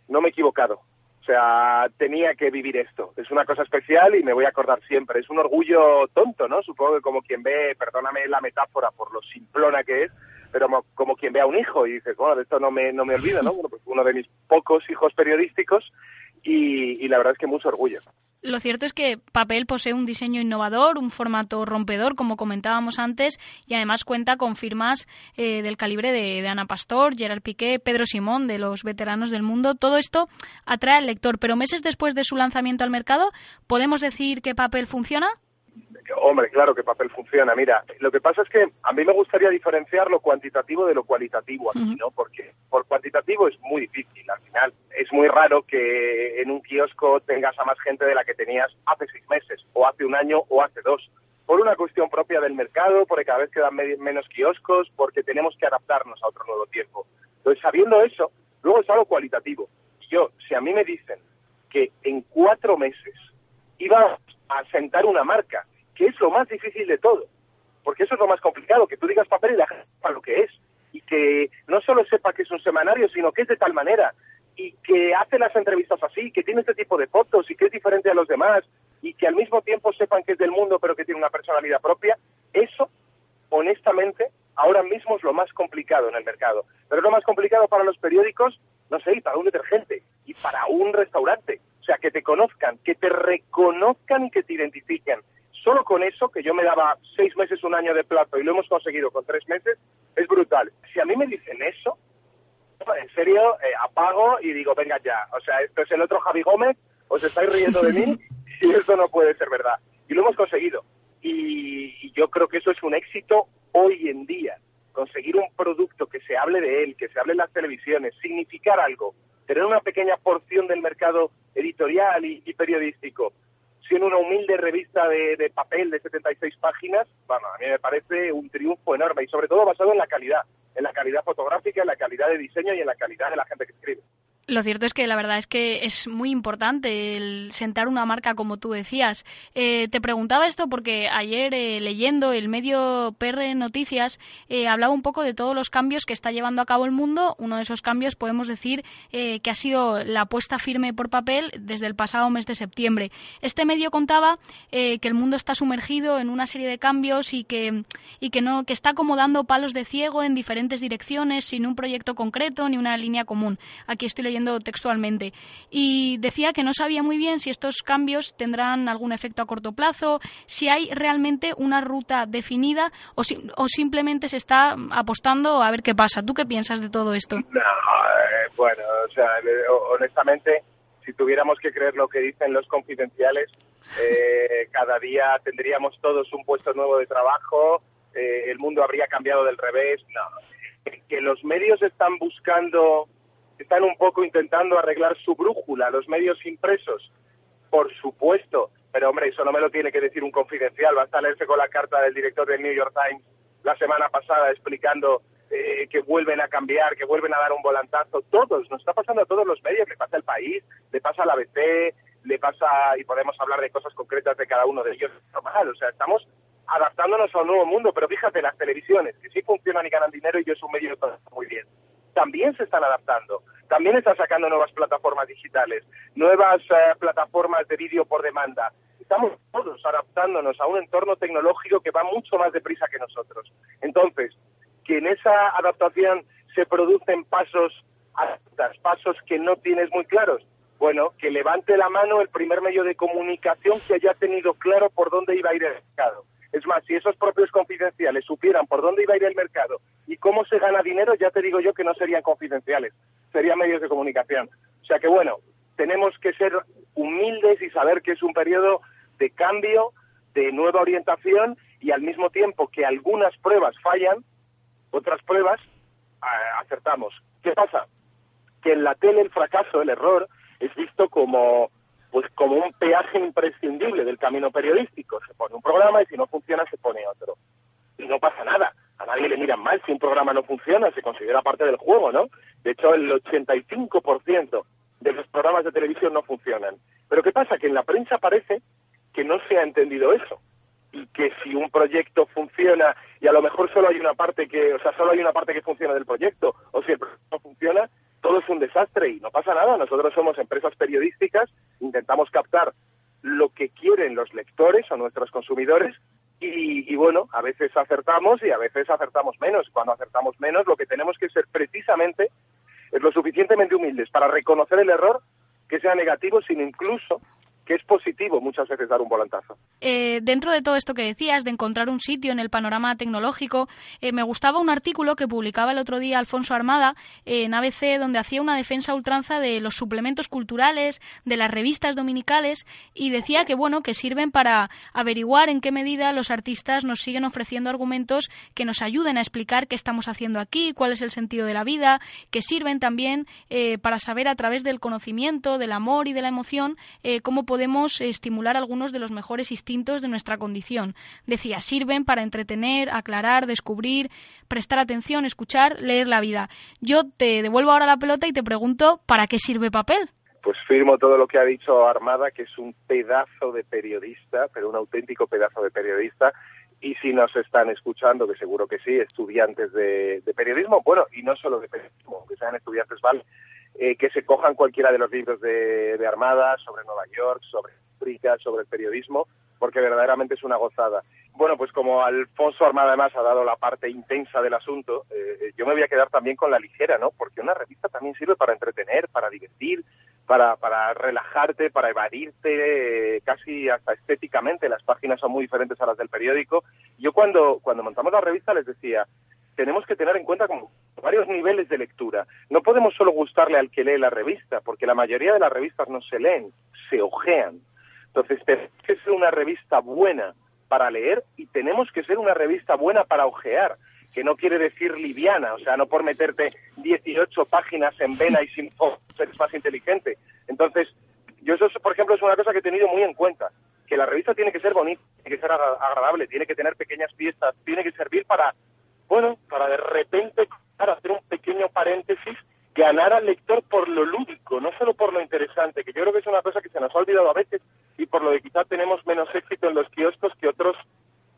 no me he equivocado. Sea, tenía que vivir esto. Es una cosa especial y me voy a acordar siempre. Es un orgullo tonto, ¿no? Supongo que como quien ve, perdóname la metáfora por lo simplona que es, pero como, quien ve a un hijo y dices, bueno, de esto no me, no me olvido, ¿no? Bueno, pues uno de mis pocos hijos periodísticos y la verdad es que mucho orgullo. Lo cierto es que Papel posee un diseño innovador, un formato rompedor, como comentábamos antes, y además cuenta con firmas eh, del calibre de, de Ana Pastor, Gerard Piqué, Pedro Simón, de los veteranos del mundo. Todo esto atrae al lector, pero meses después de su lanzamiento al mercado, ¿podemos decir que Papel funciona? Hombre, claro que papel funciona. Mira, lo que pasa es que a mí me gustaría diferenciar lo cuantitativo de lo cualitativo aquí, ¿no? Porque por cuantitativo es muy difícil. Al final es muy raro que en un kiosco tengas a más gente de la que tenías hace seis meses, o hace un año, o hace dos. Por una cuestión propia del mercado, porque cada vez quedan me- menos kioscos, porque tenemos que adaptarnos a otro nuevo tiempo. Entonces, sabiendo eso, luego está lo cualitativo. Y yo, si a mí me dicen que en cuatro meses iba a sentar una marca, que es lo más difícil de todo, porque eso es lo más complicado, que tú digas papel y la gente sepa lo que es, y que no solo sepa que es un semanario, sino que es de tal manera, y que hace las entrevistas así, que tiene este tipo de fotos y que es diferente a los demás, y que al mismo tiempo sepan que es del mundo pero que tiene una personalidad propia, eso, honestamente, ahora mismo es lo más complicado en el mercado. Pero es lo más complicado para los periódicos, no sé, y para un detergente, y para un restaurante. O sea, que te conozcan, que te reconozcan y que te identifiquen. Solo con eso, que yo me daba seis meses, un año de plazo y lo hemos conseguido con tres meses, es brutal. Si a mí me dicen eso, en serio, eh, apago y digo, venga ya. O sea, esto es el otro Javi Gómez, os estáis riendo de mí y esto no puede ser verdad. Y lo hemos conseguido. Y, y yo creo que eso es un éxito hoy en día. Conseguir un producto que se hable de él, que se hable en las televisiones, significar algo, tener una pequeña porción del mercado editorial y, y periodístico, siendo una humilde revista de, de papel de 76 páginas, bueno, a mí me parece un triunfo enorme y sobre todo basado en la calidad, en la calidad fotográfica, en la calidad de diseño y en la calidad de la gente que escribe. Lo cierto es que la verdad es que es muy importante el sentar una marca como tú decías. Eh, te preguntaba esto porque ayer eh, leyendo el medio PR Noticias eh, hablaba un poco de todos los cambios que está llevando a cabo el mundo. Uno de esos cambios podemos decir que ha sido la apuesta firme por papel desde el pasado mes de septiembre. Este medio contaba que el mundo está sumergido en una serie de cambios y que y que no que está como dando palos de ciego en diferentes direcciones sin un proyecto concreto ni una línea común. Aquí estoy leyendo textualmente. Y decía que no sabía muy bien si estos cambios tendrán algún efecto a corto plazo, si hay realmente una ruta definida o, o simplemente se está apostando a ver qué pasa. ¿Tú qué piensas de todo esto? Eh, bueno, o sea, honestamente, si tuviéramos que creer lo que dicen los confidenciales, eh, cada día tendríamos todos un puesto nuevo de trabajo, eh, el mundo habría cambiado del revés. No, que los medios están buscando están un poco intentando arreglar su brújula, los medios impresos, por supuesto, pero hombre, eso no me lo tiene que decir un confidencial, basta leerse con la carta del director del New York Times la semana pasada explicando eh, que vuelven a cambiar, que vuelven a dar un volantazo, todos, nos está pasando a todos los medios, le pasa al país, le pasa a la ABC, le pasa, y podemos hablar de cosas concretas de cada uno de ellos, normal, o sea, estamos adaptándonos a un nuevo mundo, pero fíjate, las televisiones, que sí funcionan y ganan dinero y yo es un medio que está muy bien también se están adaptando. También están sacando nuevas plataformas digitales, nuevas eh, plataformas de vídeo por demanda. Estamos todos adaptándonos a un entorno tecnológico que va mucho más deprisa que nosotros. Entonces, que en esa adaptación se producen pasos pasos que no tienes muy claros. Bueno, que levante la mano el primer medio de comunicación que haya tenido claro por dónde iba a ir el mercado. Es más, si esos propios confidenciales supieran por dónde iba a ir el mercado y cómo se gana dinero, ya te digo yo que no serían confidenciales, serían medios de comunicación. O sea que bueno, tenemos que ser humildes y saber que es un periodo de cambio, de nueva orientación y al mismo tiempo que algunas pruebas fallan, otras pruebas acertamos. ¿Qué pasa? Que en la tele el fracaso, el error, es visto como pues como un peaje imprescindible del camino periodístico. Se pone un programa y si no funciona se pone otro. Y no pasa nada. A nadie le miran mal si un programa no funciona, se considera parte del juego, ¿no? De hecho, el 85% de los programas de televisión no funcionan. Pero ¿qué pasa? Que en la prensa parece que no se ha entendido eso y que si un proyecto funciona y a lo mejor solo hay una parte que, o sea, solo hay una parte que funciona del proyecto, o si el proyecto no funciona, todo es un desastre y no pasa nada. Nosotros somos empresas periodísticas, intentamos captar lo que quieren los lectores o nuestros consumidores y, bueno, a veces acertamos y a veces acertamos menos. Cuando acertamos menos, lo que tenemos que ser precisamente es lo suficientemente humildes para reconocer el error que sea negativo, sino incluso que es positivo muchas veces dar un volantazo. Eh, dentro de todo esto que decías, de encontrar un sitio en el panorama tecnológico, eh, me gustaba un artículo que publicaba el otro día Alfonso Armada en ABC, donde hacía una defensa ultranza de los suplementos culturales, de las revistas dominicales, y decía que bueno, que sirven para averiguar en qué medida los artistas nos siguen ofreciendo argumentos que nos ayuden a explicar qué estamos haciendo aquí, cuál es el sentido de la vida, que sirven también eh, para saber a través del conocimiento, del amor y de la emoción cómo podemos podemos estimular algunos de los mejores instintos de nuestra condición. Decía, sirven para entretener, aclarar, descubrir, prestar atención, escuchar, leer la vida. Yo te devuelvo ahora la pelota y te pregunto, ¿para qué sirve papel? Pues firmo todo lo que ha dicho Armada, que es un pedazo de periodista, pero un auténtico pedazo de periodista. Y si nos están escuchando, que seguro que sí, estudiantes de, periodismo, bueno, y no solo de periodismo, que sean estudiantes, vale, eh, que se cojan cualquiera de los libros de, Armada sobre Nueva York, sobre África, sobre el periodismo, porque verdaderamente es una gozada. Bueno, pues como Alfonso Armada además ha dado la parte intensa del asunto, eh, yo me voy a quedar también con la ligera, ¿no? Porque una revista también sirve para entretener, para divertir, para, para relajarte, para evadirte eh, casi hasta estéticamente. Las páginas son muy diferentes a las del periódico. Yo cuando, cuando montamos la revista les decía, tenemos que tener en cuenta como varios niveles de lectura. No podemos solo gustarle al que lee la revista, porque la mayoría de las revistas no se leen, se ojean. Entonces, tenemos que ser una revista buena para leer y tenemos que ser una revista buena para ojear, que no quiere decir liviana, o sea, no por meterte 18 páginas en vena y sin ser más inteligente. Entonces, yo eso, por ejemplo, es una cosa que he tenido muy en cuenta tiene que ser bonito, tiene que ser agra- agradable, tiene que tener pequeñas fiestas, tiene que servir para, bueno, para de repente para hacer un pequeño paréntesis, ganar al lector por lo lúdico, no solo por lo interesante, que yo creo que es una cosa que se nos ha olvidado a veces y por lo que quizá tenemos menos éxito en los kioscos que otros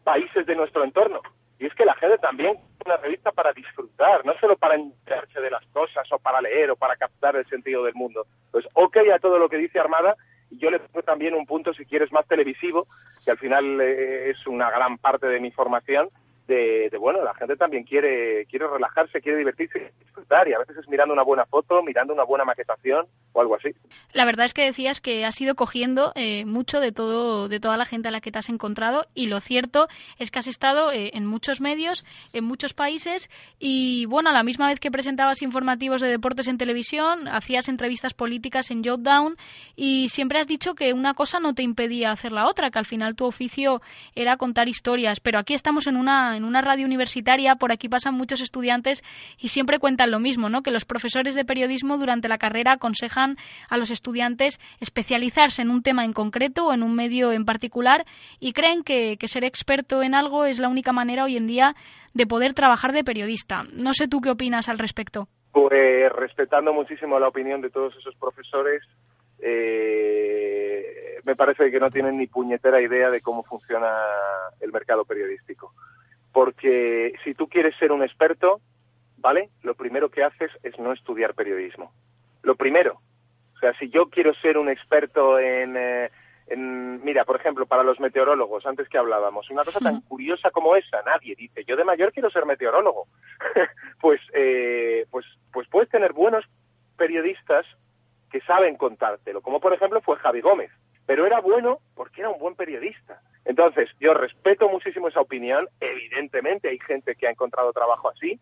países de nuestro entorno. Y es que la gente también es una revista para disfrutar, no solo para enterarse de las cosas o para leer o para captar el sentido del mundo. Pues ok a todo lo que dice Armada y yo le pongo también un punto, si quieres, más televisivo, que al final eh, es una gran parte de mi formación, de, de, bueno, la gente también quiere, quiere relajarse, quiere divertirse disfrutar, y a veces es mirando una buena foto, mirando una buena maquetación o algo así. La verdad es que decías que has ido cogiendo eh, mucho de todo, de toda la gente a la que te has encontrado, y lo cierto es que has estado eh, en muchos medios, en muchos países, y bueno, a la misma vez que presentabas informativos de deportes en televisión, hacías entrevistas políticas en Jotdown, y siempre has dicho que una cosa no te impedía hacer la otra, que al final tu oficio era contar historias, pero aquí estamos en una, en una radio universitaria, por aquí pasan muchos estudiantes y siempre cuentan lo mismo, ¿no? Que los profesores de periodismo durante la carrera aconsejan a los estudiantes especializarse en un tema en concreto o en un medio en particular y creen que, ser experto en algo es la única manera hoy en día de poder trabajar de periodista. No sé tú qué opinas al respecto. Pues respetando muchísimo la opinión de todos esos profesores, eh, me parece que no tienen ni puñetera idea de cómo funciona el mercado periodístico. Porque si tú quieres ser un experto, ¿vale? Lo primero que haces es no estudiar periodismo. Lo primero. O sea, si yo quiero ser un experto en, eh, en mira, por ejemplo, para los meteorólogos, antes que hablábamos, una cosa tan curiosa como esa, nadie dice, yo de mayor quiero ser meteorólogo. pues, eh, pues, pues puedes tener buenos periodistas que saben contártelo, como por ejemplo fue Javi Gómez, pero era bueno porque era un buen periodista. Entonces, yo respeto muchísimo esa opinión, evidentemente hay gente que ha encontrado trabajo así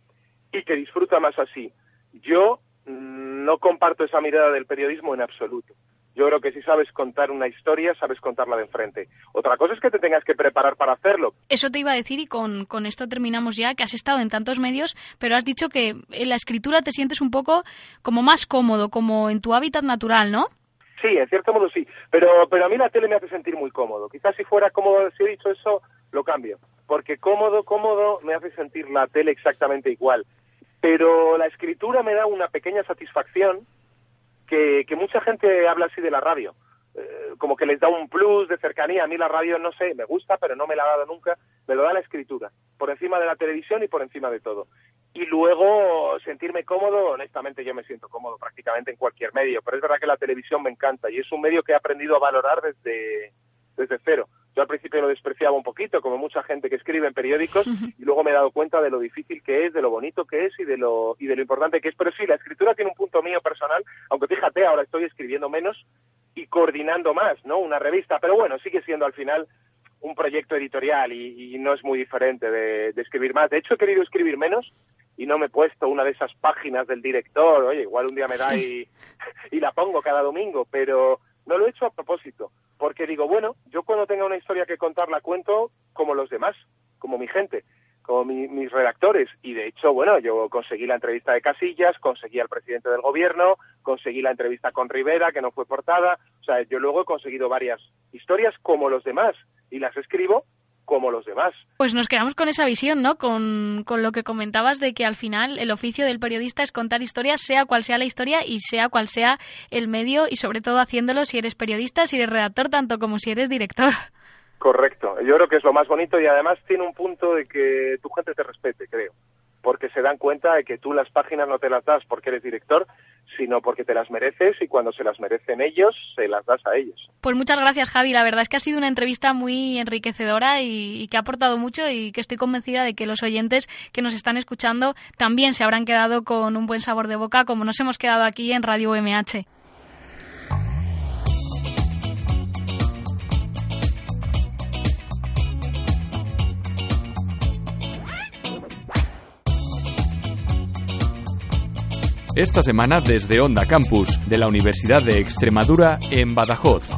y que disfruta más así. Yo mm, no comparto esa mirada del periodismo en absoluto. Yo creo que si sabes contar una historia, sabes contarla de enfrente. Otra cosa es que te tengas que preparar para hacerlo. Eso te iba a decir y con, con esto terminamos ya, que has estado en tantos medios, pero has dicho que en la escritura te sientes un poco como más cómodo, como en tu hábitat natural, ¿no? Sí, en cierto modo sí, pero, pero a mí la tele me hace sentir muy cómodo. Quizás si fuera cómodo, si he dicho eso, lo cambio. Porque cómodo, cómodo me hace sentir la tele exactamente igual. Pero la escritura me da una pequeña satisfacción que, que mucha gente habla así de la radio. Eh, como que les da un plus de cercanía. A mí la radio, no sé, me gusta, pero no me la ha dado nunca. Me lo da la escritura, por encima de la televisión y por encima de todo. Y luego sentirme cómodo, honestamente yo me siento cómodo prácticamente en cualquier medio, pero es verdad que la televisión me encanta y es un medio que he aprendido a valorar desde, desde cero. Yo al principio lo despreciaba un poquito, como mucha gente que escribe en periódicos, y luego me he dado cuenta de lo difícil que es, de lo bonito que es y de lo, y de lo importante que es. Pero sí, la escritura tiene un punto mío personal, aunque fíjate, ahora estoy escribiendo menos y coordinando más, ¿no? Una revista, pero bueno, sigue siendo al final un proyecto editorial y, y no es muy diferente de, de escribir más. De hecho, he querido escribir menos y no me he puesto una de esas páginas del director, oye, igual un día me da y, y la pongo cada domingo, pero no lo he hecho a propósito, porque digo, bueno, yo cuando tenga una historia que contar la cuento como los demás, como mi gente, como mi- mis redactores, y de hecho, bueno, yo conseguí la entrevista de Casillas, conseguí al presidente del gobierno, conseguí la entrevista con Rivera, que no fue portada, o sea, yo luego he conseguido varias historias como los demás, y las escribo como los demás. Pues nos quedamos con esa visión, ¿no? Con, con lo que comentabas de que al final el oficio del periodista es contar historias, sea cual sea la historia y sea cual sea el medio, y sobre todo haciéndolo si eres periodista, si eres redactor, tanto como si eres director. Correcto. Yo creo que es lo más bonito y además tiene un punto de que tu gente te respete, creo. Porque se dan cuenta de que tú las páginas no te las das porque eres director, sino porque te las mereces y cuando se las merecen ellos, se las das a ellos. Pues muchas gracias, Javi. La verdad es que ha sido una entrevista muy enriquecedora y, y que ha aportado mucho y que estoy convencida de que los oyentes que nos están escuchando también se habrán quedado con un buen sabor de boca como nos hemos quedado aquí en Radio UMH. Esta semana desde Onda Campus de la Universidad de Extremadura en Badajoz.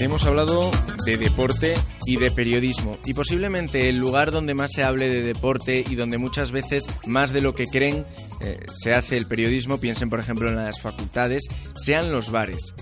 Hemos hablado de deporte y de periodismo y posiblemente el lugar donde más se hable de deporte y donde muchas veces más de lo que creen eh, se hace el periodismo, piensen por ejemplo en las facultades, sean los bares.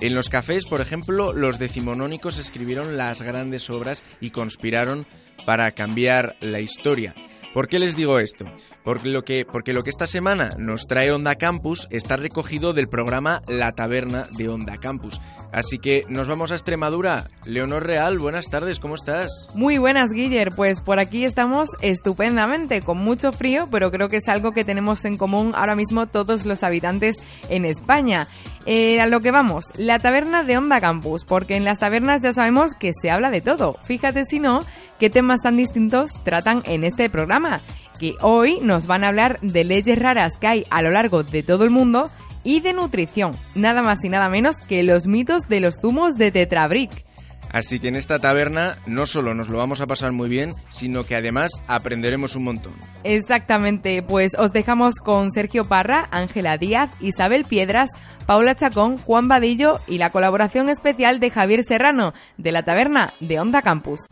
En los cafés, por ejemplo, los decimonónicos escribieron las grandes obras y conspiraron para cambiar la historia. ¿Por qué les digo esto? Porque lo que, porque lo que esta semana nos trae Onda Campus está recogido del programa La Taberna de Onda Campus. Así que nos vamos a Extremadura. Leonor Real, buenas tardes, ¿cómo estás? Muy buenas, Guiller. Pues por aquí estamos estupendamente, con mucho frío, pero creo que es algo que tenemos en común ahora mismo todos los habitantes en España. Eh, a lo que vamos, la taberna de Onda Campus, porque en las tabernas ya sabemos que se habla de todo. Fíjate si no, qué temas tan distintos tratan en este programa, que hoy nos van a hablar de leyes raras que hay a lo largo de todo el mundo y de nutrición, nada más y nada menos que los mitos de los zumos de Tetrabric. Así que en esta taberna no solo nos lo vamos a pasar muy bien, sino que además aprenderemos un montón. Exactamente, pues os dejamos con Sergio Parra, Ángela Díaz, Isabel Piedras, Paula Chacón, Juan Vadillo y la colaboración especial de Javier Serrano, de la taberna de Onda Campus.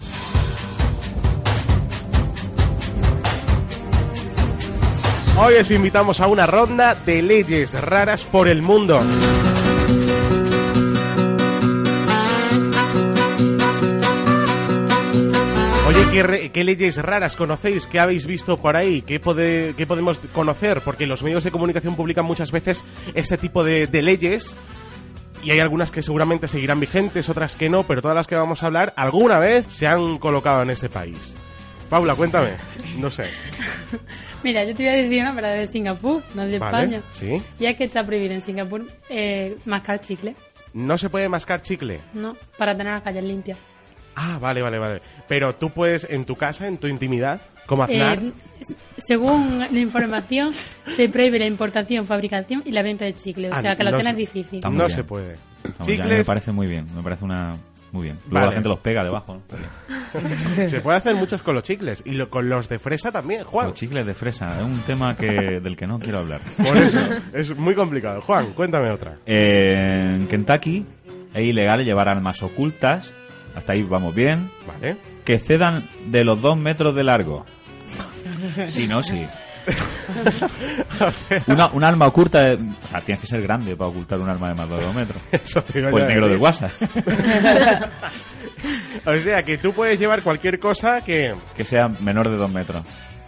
Hoy os invitamos a una ronda de leyes raras por el mundo. Oye, ¿qué, leyes raras conocéis? ¿Qué habéis visto por ahí? ¿Qué, pode- qué podemos conocer? Porque los medios de comunicación publican muchas veces este tipo de, de leyes y hay algunas que seguramente seguirán vigentes, otras que no, pero todas las que vamos a hablar alguna vez se han colocado en este país. Paula, cuéntame. No sé. Mira, yo te voy a decir una, pero de Singapur, no de Vale, España. sí. Y es que está prohibido en Singapur eh, mascar chicle, No se puede mascar chicle. ¿no? Para tener las calles limpias. Ah, vale, vale, vale. Pero tú puedes, en tu casa, en tu intimidad, como Aznar, Eh, s- según la información, se prohíbe la importación, fabricación y la venta de chicle. O Ah, sea, que lo no tenés se- difícil. Está muy no bien. se puede. Vamos, ya, Chicles, me parece muy bien, me parece una... Muy bien. Luego Vale. la gente los pega debajo, se puede hacer muchos con los chicles. Y lo- con los de fresa también, Juan. Los chicles de fresa es un tema que del que no quiero hablar. Por eso, es muy complicado. Juan, cuéntame otra. Eh, en Kentucky es ilegal llevar armas ocultas, hasta ahí vamos bien, Vale. que cedan de los dos metros de largo. Si no, sí. O sea, Una, un arma oculta, de- o sea, tienes que ser grande para ocultar un arma de más de dos metros. eso te O el negro decir. de WhatsApp. O sea, que tú puedes llevar cualquier cosa que Que sea menor de dos metros.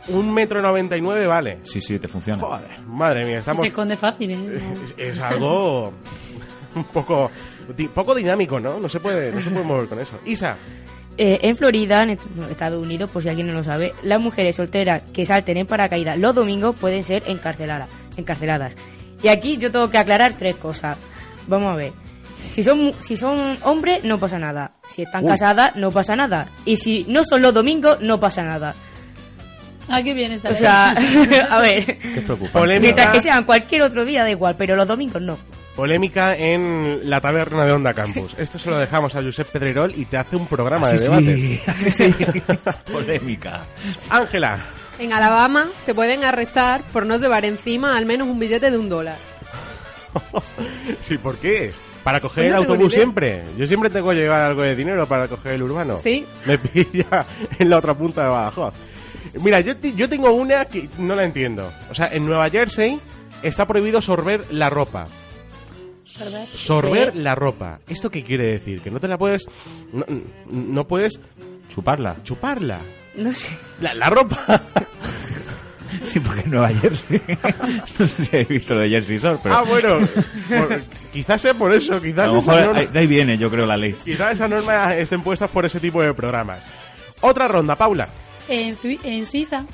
un metro noventa y nueve vale. Sí, sí, te funciona. Joder, madre mía, estamos... Se esconde fácil, ¿eh? Es, es algo un poco poco dinámico, ¿no? No se puede, no se puede mover con eso. Isa, Eh, en Florida, en Estados Unidos, por si alguien no lo sabe, las mujeres solteras que salten en paracaídas los domingos pueden ser encarceladas. encarceladas. Y aquí yo tengo que aclarar tres cosas. Vamos a ver. Si son, mu- si son hombres, no pasa nada. Si están Uy. casadas, no pasa nada. Y si no son los domingos, no pasa nada. Ah, qué bien esa O sea, a ver. Qué preocupante. Mientras que sean cualquier otro día, da igual, pero los domingos no. Polémica en la taberna de Onda Campus. Esto se lo dejamos a Josep Pedrerol y te hace un programa Así de debate. sí, así sí. Polémica. Ángela, En Alabama te pueden arrestar por no llevar encima al menos un billete de un dólar. sí, ¿por qué? Para coger Pues el no autobús siempre. Yo siempre tengo que llevar algo de dinero para coger el urbano. Sí. Me pilla en la otra punta de Badajoz. Mira, yo, ti- yo tengo una que no la entiendo. O sea, en Nueva Jersey está prohibido sorber la ropa. Sorber la ropa. ¿Esto qué quiere decir? Que no te la puedes... No, no puedes Chuparla. chuparla. No sé. La, la ropa. Sí, porque en Nueva Jersey. no sé si habéis visto lo de Jersey Shore, pero. Ah, bueno. por- quizás sea por eso. a Quizás, lo esa mejor norma, ahí- de ahí viene, yo creo, la ley. quizás esa norma estén puestas por ese tipo de programas. Otra ronda, Paula. En, en Suiza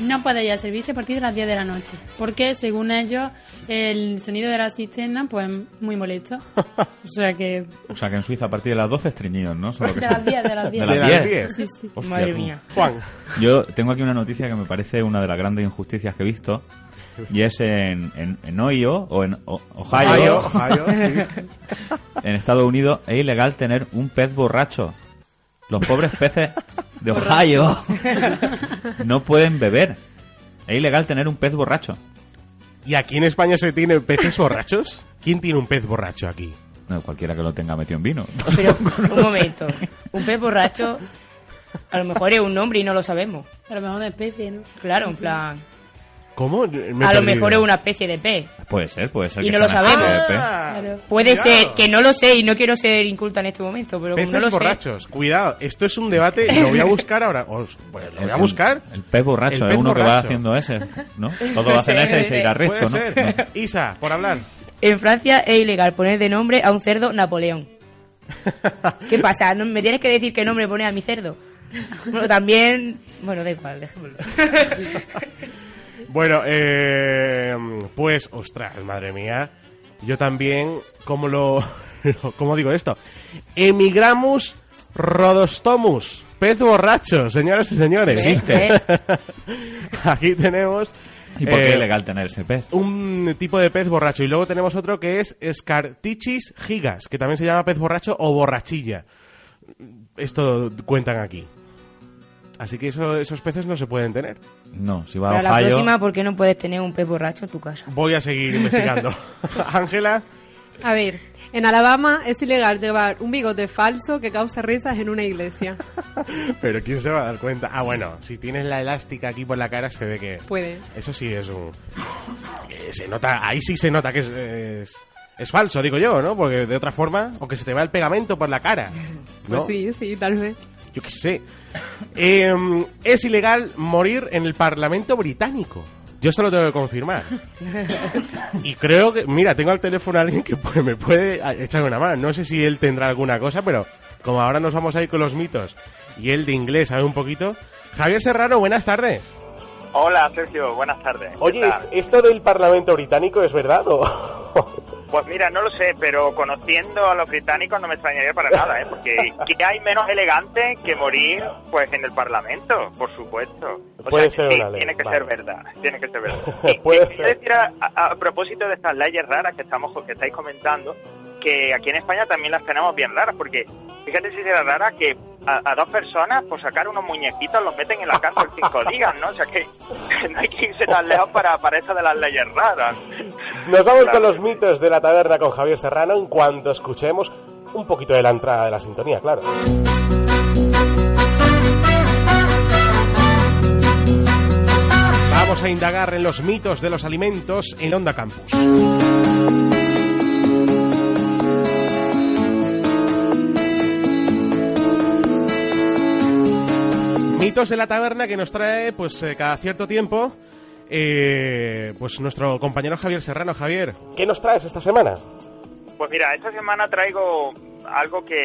no puede ir a servicio a partir de las 10 de la noche, porque según ellos el sonido de la cisterna pues muy molesto. O sea que O sea que en Suiza a partir de las 12 estreñidos, ¿no? Solo que de las 10, de las 10. De las De las 10. 10. Sí, sí. Hostia, Madre tú. mía. Juan. Yo tengo aquí una noticia que me parece una de las grandes injusticias que he visto. Y es en, en, en Ohio, o en O- Ohio, Ohio, Ohio, sí. en Estados Unidos, es ilegal tener un pez borracho. Los pobres peces de Ohio no pueden beber. Es ilegal tener un pez borracho. ¿Y aquí en España se tiene peces borrachos? ¿Quién tiene un pez borracho aquí? No, cualquiera que lo tenga metido en vino. Pero, un momento. Un pez borracho, a lo mejor es un nombre y no lo sabemos. A lo mejor una especie, ¿no? Claro, en plan. ¿Cómo? Me a lo mejor es una especie de pez. Puede ser, puede ser. Y que no lo sabemos. Claro. Puede Cuidado. ser, que no lo sé y no quiero ser inculta en este momento, pero Peces no lo sé. borrachos. Cuidado, esto es un debate y lo voy a buscar ahora. Os- pues lo voy a buscar. El, el pez borracho, El es pez uno que va haciendo ese, ¿no? Todos hacen ese y se irá recto, ¿no? Isa, por hablar. En Francia es ilegal poner de nombre a un cerdo Napoleón. ¿Qué pasa? ¿No ¿Me tienes que decir qué nombre pone a mi cerdo? Bueno, también... Bueno, da igual, dejémoslo. Bueno, eh, pues, ostras, madre mía. Yo también, ¿cómo lo, cómo digo esto? Emigramus rodostomus, pez borracho, señoras y señores. ¿Viste? Aquí tenemos ¿Y por qué eh, es legal tener ese pez? un tipo de pez borracho. Y luego tenemos otro que es Scartichis gigas, que también se llama pez borracho o borrachilla. Esto cuentan aquí. Así que eso- esos peces no se pueden tener. No, si va Para a la Ohio... próxima, ¿por qué no puedes tener un pez borracho en tu casa? Voy a seguir investigando. Ángela, A ver, en Alabama es ilegal llevar un bigote falso que causa risas en una iglesia. pero ¿quién se va a dar cuenta? Ah, bueno, si tienes la elástica aquí por la cara se ve que... Puede. Eso sí es un... eh, se nota, ahí sí se nota que es, es, es falso, digo yo, ¿no? Porque de otra forma, o que se te va el pegamento por la cara. ¿no? Pues sí, sí, tal vez. Yo qué sé. Eh, es ilegal morir en el Parlamento británico. Yo eso lo tengo que confirmar. Y creo que, mira, tengo al teléfono a alguien que puede- me puede echar una mano. No sé si él tendrá alguna cosa, pero como ahora nos vamos a ir con los mitos y él de inglés sabe un poquito. Javier Serrano, buenas tardes. Hola, Sergio, buenas tardes. ¿Qué Oye? ¿esto del Parlamento británico es verdad o...? Pues mira, no lo sé, pero conociendo a los británicos no me extrañaría para nada, ¿eh? Porque ¿qué hay menos elegante que morir pues en el Parlamento? Por supuesto. O Puede sea, ser sí, una ley, tiene que vale. ser verdad, tiene que ser verdad. Y- Puede ser. decir a, a- a propósito de estas leyes raras que estamos que estáis comentando, que aquí en España también las tenemos bien raras, porque fíjate si será rara que a, a dos personas por sacar unos muñequitos los meten en la cárcel cinco días, ¿no? O sea que no hay que irse tan lejos para, para eso de las leyes raras. Nos vamos Claro. con los mitos de la taberna con Javier Serrano en cuanto escuchemos un poquito de la entrada de la sintonía, claro. Vamos a indagar en los mitos de los alimentos en Onda Campus. Mitos de la taberna que nos trae pues eh, cada cierto tiempo eh, pues nuestro compañero Javier Serrano. Javier, ¿qué nos traes esta semana? Pues mira, esta semana traigo algo que,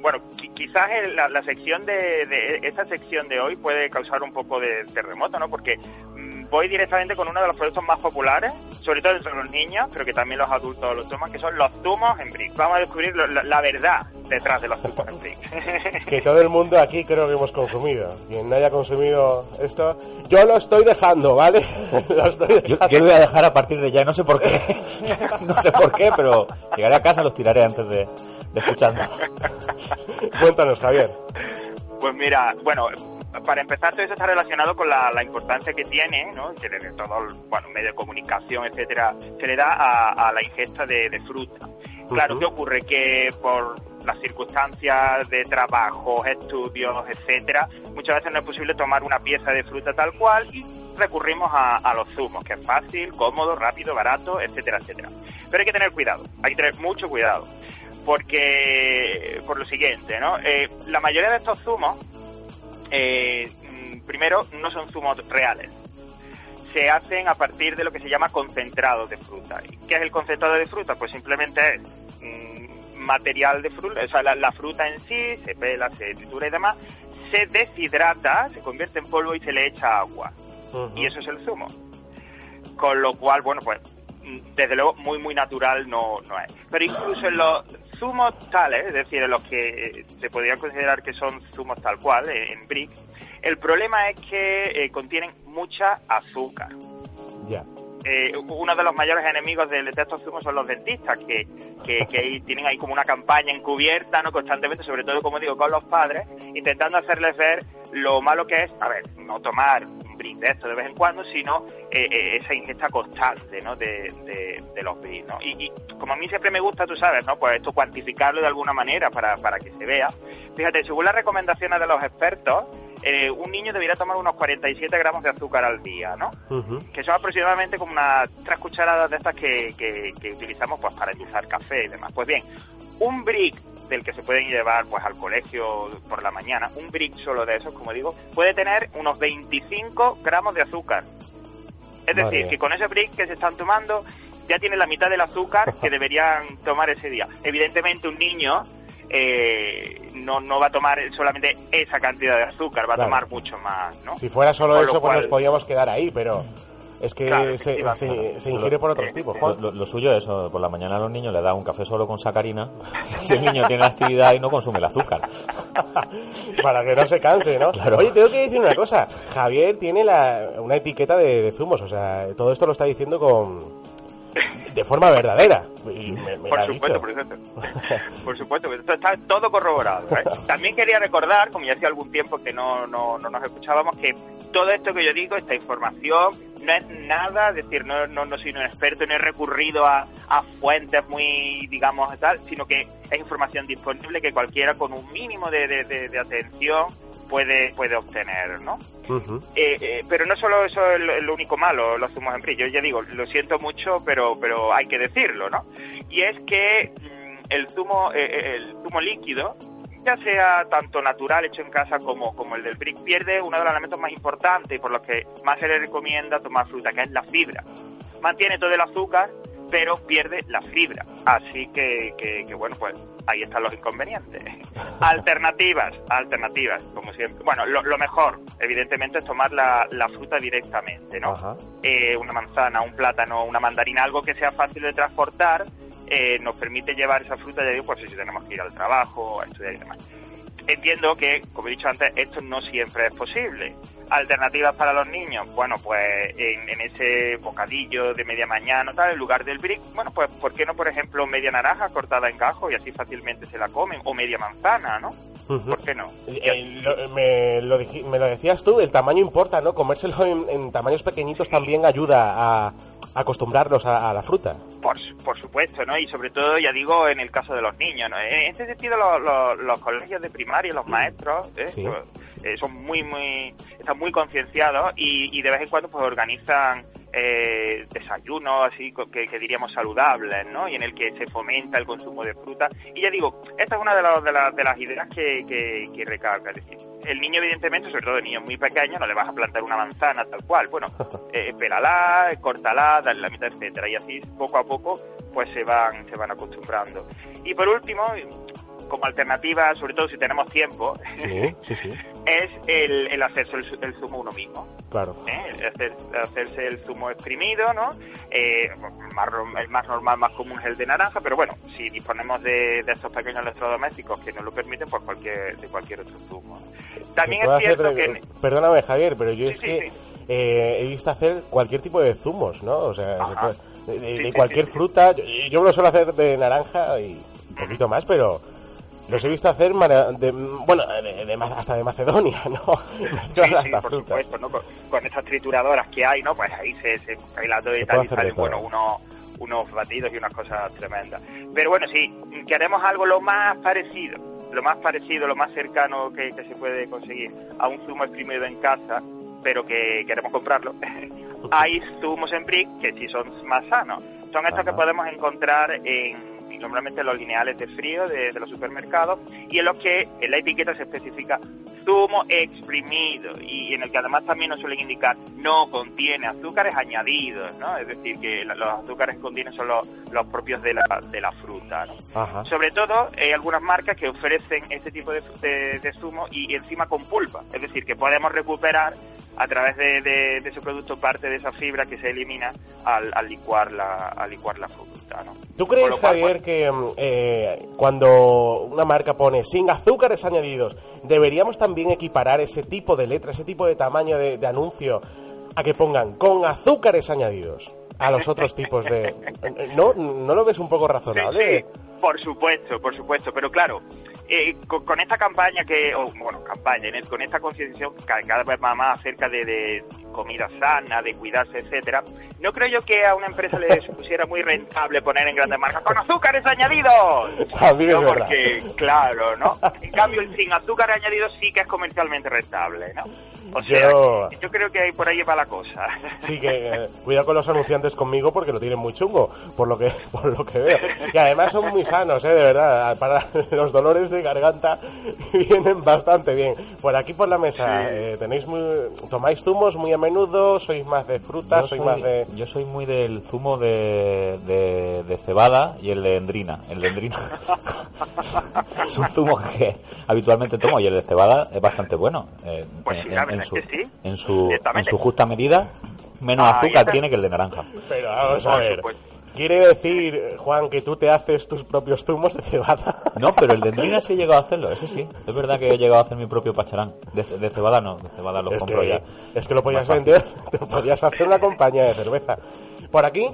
bueno, qui- quizás el- la, la sección de, de- esta sección de hoy puede causar un poco de terremoto, ¿no? Porque mm, voy directamente con uno de los productos más populares, sobre todo entre los niños, pero que también los adultos lo toman, que son los zumos en brick. Vamos a descubrir lo- la, la verdad detrás de los zumos en brick. Que todo el mundo aquí creo que hemos consumido. Quien no haya consumido esto, yo lo estoy dejando, ¿vale? lo estoy Yo, dejando. yo lo voy a dejar a partir de ya, no sé por qué. no sé por qué, pero llegaré a casa y los tiraré antes de, de escucharme. Cuéntanos, Javier. Pues mira, bueno, para empezar todo eso está relacionado con la, la importancia que tiene, ¿no? Que desde todo el bueno, medio de comunicación, etcétera, se le da a, a la ingesta de, de fruta. Claro. ¿qué ocurre? Que por las circunstancias de trabajo, estudios, etcétera, muchas veces no es posible tomar una pieza de fruta tal cual y recurrimos a, a los zumos, que es fácil, cómodo, rápido, barato, etcétera, etcétera. Pero hay que tener cuidado, hay que tener mucho cuidado, porque por lo siguiente, ¿no? Eh, la mayoría de estos zumos, eh, mm, primero, no son zumos reales. Se hacen a partir de lo que se llama concentrado de fruta. ¿Y ¿Qué es el concentrado de fruta? Pues simplemente es mm, material de fruta, o sea, la, la fruta en sí se pela, se tritura y demás, se deshidrata, se convierte en polvo y se le echa agua. Y eso es el zumo. Con lo cual, bueno, pues mm, desde luego muy muy natural no, no es. Pero incluso en los zumos tales, es decir, en los que se podría considerar que son zumos tal cual, eh, en brick, el problema es que eh, contienen mucha azúcar. Ya. Eh, uno de los mayores enemigos de, de estos zumos son los dentistas, que, que, que ahí tienen ahí como una campaña encubierta, ¿no? Constantemente, sobre todo, como digo, con los padres, intentando hacerles ver lo malo que es, a ver, no tomar brick de esto de vez en cuando, sino eh, eh, esa ingesta constante, ¿no? De, de, de los ¿no? Y, y como a mí siempre me gusta, tú sabes, ¿no? Pues esto cuantificarlo de alguna manera para, para que se vea. Fíjate, según las recomendaciones de los expertos, eh, un niño debería tomar unos 47 gramos de azúcar al día, ¿no? Que son aproximadamente como unas tres cucharadas de estas que, que, que utilizamos pues para endulzar café y demás. Pues bien, un brick del que se pueden llevar pues al colegio por la mañana, un brick solo de esos, como digo, puede tener unos 25 gramos de azúcar. Es Madre decir, que con ese brick que se están tomando ya tiene la mitad del azúcar que deberían tomar ese día. Evidentemente un niño eh, no, no va a tomar solamente esa cantidad de azúcar, va a tomar mucho más, ¿no? Si fuera solo Con eso, pues nos podíamos quedar ahí, pero es que Claro, se, efectivamente. se- se ingiere por otros tipos. Lo, Juan. lo- lo suyo es eso, por la mañana a los niños le da un café solo con sacarina, si el niño tiene actividad y no consume el azúcar. Para que no se canse, ¿no? Claro. Oye, tengo que decir una cosa. Javier tiene la, una etiqueta de, de zumos, o sea, todo esto lo está diciendo con de forma verdadera. Y me, me Por supuesto, por supuesto. Por supuesto, está todo corroborado. ¿eh? También quería recordar, como ya hacía algún tiempo que no, no, no nos escuchábamos, que todo esto que yo digo, esta información, no es nada, es decir, no, no, no soy un experto, no he recurrido a, a fuentes muy, digamos, tal, sino que es información disponible que cualquiera con un mínimo de, de, de- de atención puede, puede obtener, ¿no? Eh, eh, pero no solo eso es lo, es lo único malo, los zumos en brillo. Yo ya digo, lo siento mucho, pero, pero hay que decirlo, ¿no? Y es que mm, el zumo, eh, eh, el zumo líquido, ya sea tanto natural hecho en casa como, como el del brick, pierde uno de los elementos más importantes y por los que más se le recomienda tomar fruta, que es la fibra. Mantiene todo el azúcar, pero pierde la fibra. Así que, que, que, bueno, pues ahí están los inconvenientes. Alternativas, alternativas, como siempre. Bueno, lo, lo mejor, evidentemente, es tomar la, la fruta directamente, ¿no? Eh, una manzana, un plátano, una mandarina, algo que sea fácil de transportar, eh, nos permite llevar esa fruta, ya digo, pues si tenemos que ir al trabajo, a estudiar y demás. Entiendo que, como he dicho antes, esto no siempre es posible. Alternativas para los niños, bueno, pues en, en ese bocadillo de media mañana, tal, en lugar del brick, bueno, pues ¿por qué no, por ejemplo, media naranja cortada en gajo y así fácilmente se la comen? O media manzana, ¿no? ¿Por qué no? Eh, lo- me, lo dij- me lo decías tú, el tamaño importa, ¿no? Comérselo en, en tamaños pequeñitos también ayuda a acostumbrarnos a, a la fruta. Por, por supuesto, ¿no? Y sobre todo, ya digo, en el caso de los niños, ¿no? En este sentido, los, los- los colegios de primaria, los maestros, ¿eh? Sí. Eh, son muy, muy, están muy concienciados y, y de vez en cuando pues organizan eh, desayunos así que, que diríamos saludables, ¿no? Y en el que se fomenta el consumo de fruta. Y ya digo, esta es una de, los- de, las- de las ideas que, que, que recalca. Es decir, el niño evidentemente, sobre todo de niños muy pequeños, no le vas a plantar una manzana tal cual. Bueno, eh, pélala, córtala, dale la mitad, etcétera. Y así poco a poco pues se van, se van acostumbrando. Y por último, como alternativa, sobre todo si tenemos tiempo, Sí, sí, sí. es el, el hacerse el, el zumo uno mismo. Claro. ¿eh? El hacer- hacerse el zumo exprimido, ¿no? Eh, más el más normal, más común es el de naranja, pero bueno, si disponemos de, de estos pequeños electrodomésticos que nos lo permiten, pues cualquier, de cualquier otro zumo. También es cierto hacer, que... Perdóname, Javier, pero yo es que eh, he visto hacer cualquier tipo de zumos, ¿no? O sea, de, Sí, cualquier sí, sí. fruta. Yo, yo lo suelo hacer de naranja y un poquito más, pero los he visto hacer de, bueno, de- de hasta de Macedonia, ¿no? Sí, las sí, por supuesto, ¿no? Con, con estas trituradoras que hay, ¿no? Pues ahí se, se mezcla todo y Se tal, y salen, bueno, unos, unos batidos y unas cosas tremendas. Pero bueno, sí, queremos algo lo más parecido, lo más parecido, lo más cercano que, que se puede conseguir a un zumo exprimido en casa, pero que queremos comprarlo. hay zumos en brick que sí son más sanos. Son estos que podemos encontrar en normalmente en los lineales de frío de, de los supermercados y en los que en la etiqueta se especifica zumo exprimido y en el que además también nos suelen indicar no contiene azúcares añadidos, ¿no? Es decir, que la- los azúcares que contienen son los, los propios de la, de la fruta, ¿no? Ajá. Sobre todo, hay algunas marcas que ofrecen este tipo de, de- de zumo y encima con pulpa. Es decir, que podemos recuperar a través de, de- de ese producto parte de esa fibra que se elimina al, al licuar, la, al licuar la fruta. ¿no? ¿Tú crees, cual, Javier, que mm, eh, cuando una marca pone sin azúcares añadidos, deberíamos también equiparar ese tipo de letra, ese tipo de tamaño de, de anuncio a que pongan con azúcares añadidos a los otros tipos de... ¿No, ¿No lo ves un poco razonable? Por supuesto, por supuesto, pero claro, eh, con, con esta campaña que, o, bueno, campaña, en el- con esta concienciación ca- cada vez más, acerca de, de comida sana, de cuidarse, etcétera, no creo yo que a una empresa le supusiera muy rentable poner en grandes marcas con azúcares añadidos. También es No, porque, claro, ¿no? En cambio, el sin azúcar añadido sí que es comercialmente rentable, ¿no? O sea, Yo- yo creo que por ahí va la cosa. Sí, que eh, cuidado con los anunciantes conmigo porque lo tienen muy chungo, por lo que por lo que veo. Y además son muy sanos, ¿eh? de verdad. Para los dolores de garganta vienen bastante bien. Por aquí por la mesa, eh, tenéis muy, tomáis zumos muy a menudo, sois más de frutas, Yo sois soy, más de yo soy muy del zumo de, de, de cebada y el de endrina. El de endrina es un zumo que habitualmente tomo y el de cebada es bastante bueno. eh, Pues sí, en, su, es que sí. en, su, en su justa medida, menos azúcar tiene que el de naranja. Pero vamos a ver. supuesto. ¿Quiere decir, Juan, que tú te haces tus propios zumos de cebada? No, pero el de endrina sí he llegado a hacerlo, ese sí. Es verdad que he llegado a hacer mi propio pacharán. De, de cebada no, de cebada lo Es compro que, ya. es que lo podías Más fácil. vender, te podías hacer una compañía de cerveza. Por aquí,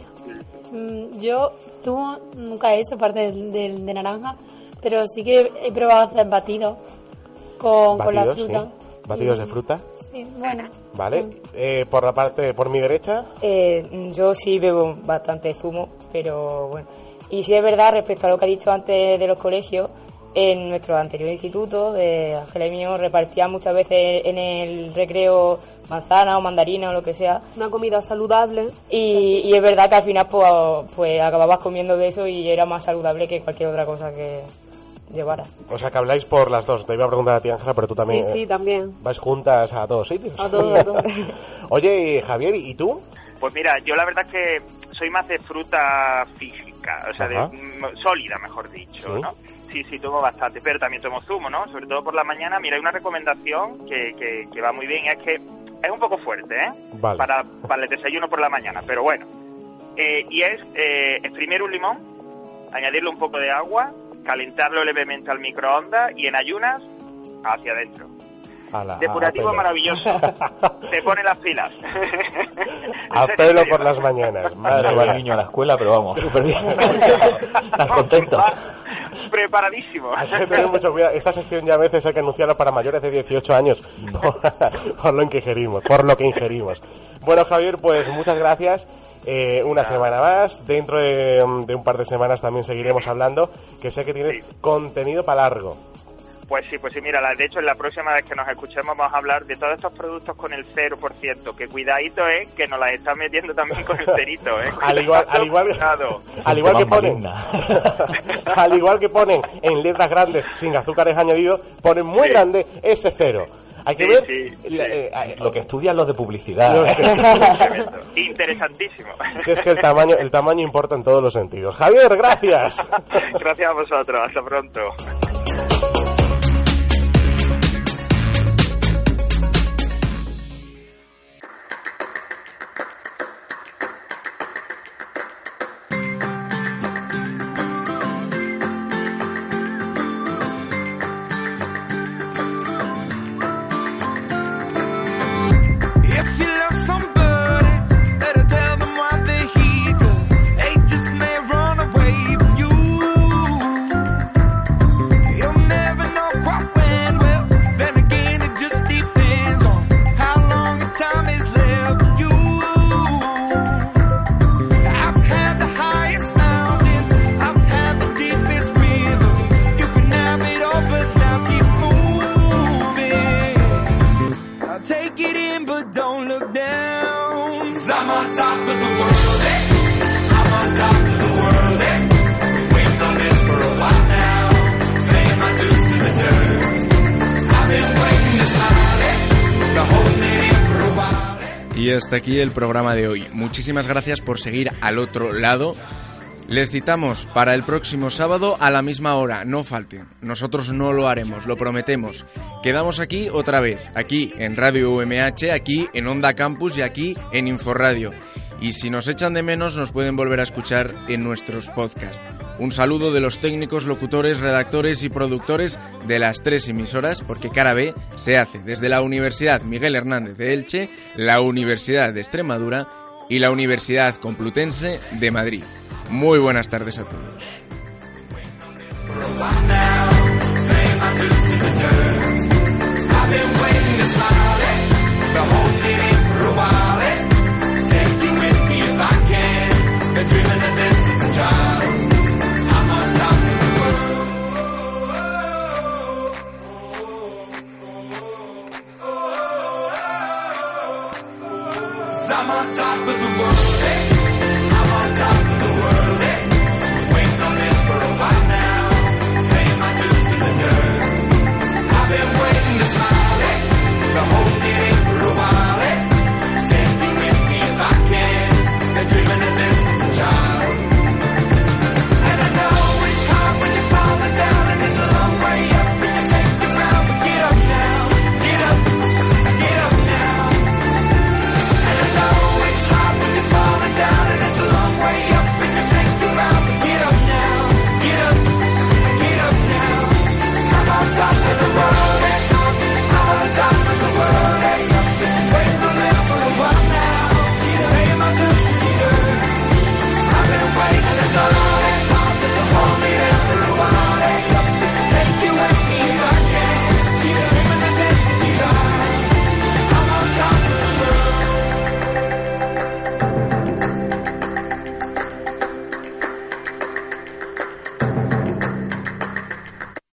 Mm, Yo zumo nunca he hecho parte del, del- de naranja, pero sí que he probado hacer batidos con, con la batidos, fruta. Batidos Y- de fruta, Sí, bueno. ¿vale? Eh, por la parte, por mi derecha, Eh, yo sí bebo bastante zumo, pero bueno. Y sí es verdad, respecto a lo que ha dicho antes de los colegios, en nuestro anterior instituto, de Ángela y mío, repartían muchas veces en el recreo manzana o mandarina o lo que sea. Una comida saludable. Y, y es verdad que al final pues, pues acababas comiendo de eso y era más saludable que cualquier otra cosa que llevara. o sea que habláis por las dos. Te iba a preguntar a ti, Ángela, pero tú también. Sí, eh, sí, también. ¿Vais juntas a todos sitios? A todo, a todo. Oye, Javier, ¿y tú? Pues mira, yo la verdad es que soy más de fruta física, o sea, de, Ajá. mm, sólida, mejor dicho, Sí. ¿no? Sí, sí, tomo bastante, pero también tomo zumo, ¿no? Sobre todo por la mañana. Mira, hay una recomendación que, que, que va muy bien, es que es un poco fuerte, ¿eh? Vale. Para, para el desayuno por la mañana, pero bueno. Eh, y es eh, exprimir un limón, añadirle un poco de agua, calentarlo levemente al microondas y en ayunas hacia adentro. Ala, Depurativo maravilloso. Te pone las pilas. A pelo por las mañanas. No Madre al mía. niño a la escuela, pero vamos, súper bien. Estás contento. Preparadísimo. Hay que tener mucho cuidado. Esta sección ya a veces hay que anunciarla para mayores de 18 años por, por lo que ingerimos, por lo que ingerimos. Bueno, Javier, pues muchas gracias. Eh, una semana más. Dentro de, de un par de semanas también seguiremos hablando, que sé que tienes contenido para largo. Pues sí, pues sí, mira, de hecho, en la próxima vez que nos escuchemos vamos a hablar de todos estos productos con el 0%, que cuidadito es que nos las están metiendo también con el cerito, ¿eh? Al igual, al igual, al igual que ponen, al igual que ponen en letras grandes sin azúcares añadidos, ponen muy Sí. grande ese cero. Hay que Sí, ver sí, sí. eh, Lo que estudian los de publicidad. Interesantísimo. Si es que el tamaño, el tamaño importa en todos los sentidos. Javier, gracias. Gracias a vosotros. Hasta pronto. Aquí el programa de hoy. Muchísimas gracias por seguir al otro lado. Les citamos para el próximo sábado a la misma hora, no falten. Nosotros no lo haremos, lo prometemos. Quedamos aquí otra vez, aquí en Radio UMH, aquí en Onda Campus y aquí en Inforradio. Y si nos echan de menos nos pueden volver a escuchar en nuestros podcasts. Un saludo de los técnicos, locutores, redactores y productores de las tres emisoras, porque Cara B se hace desde la Universidad Miguel Hernández de Elche, la Universidad de Extremadura y la Universidad Complutense de Madrid. Muy buenas tardes a todos.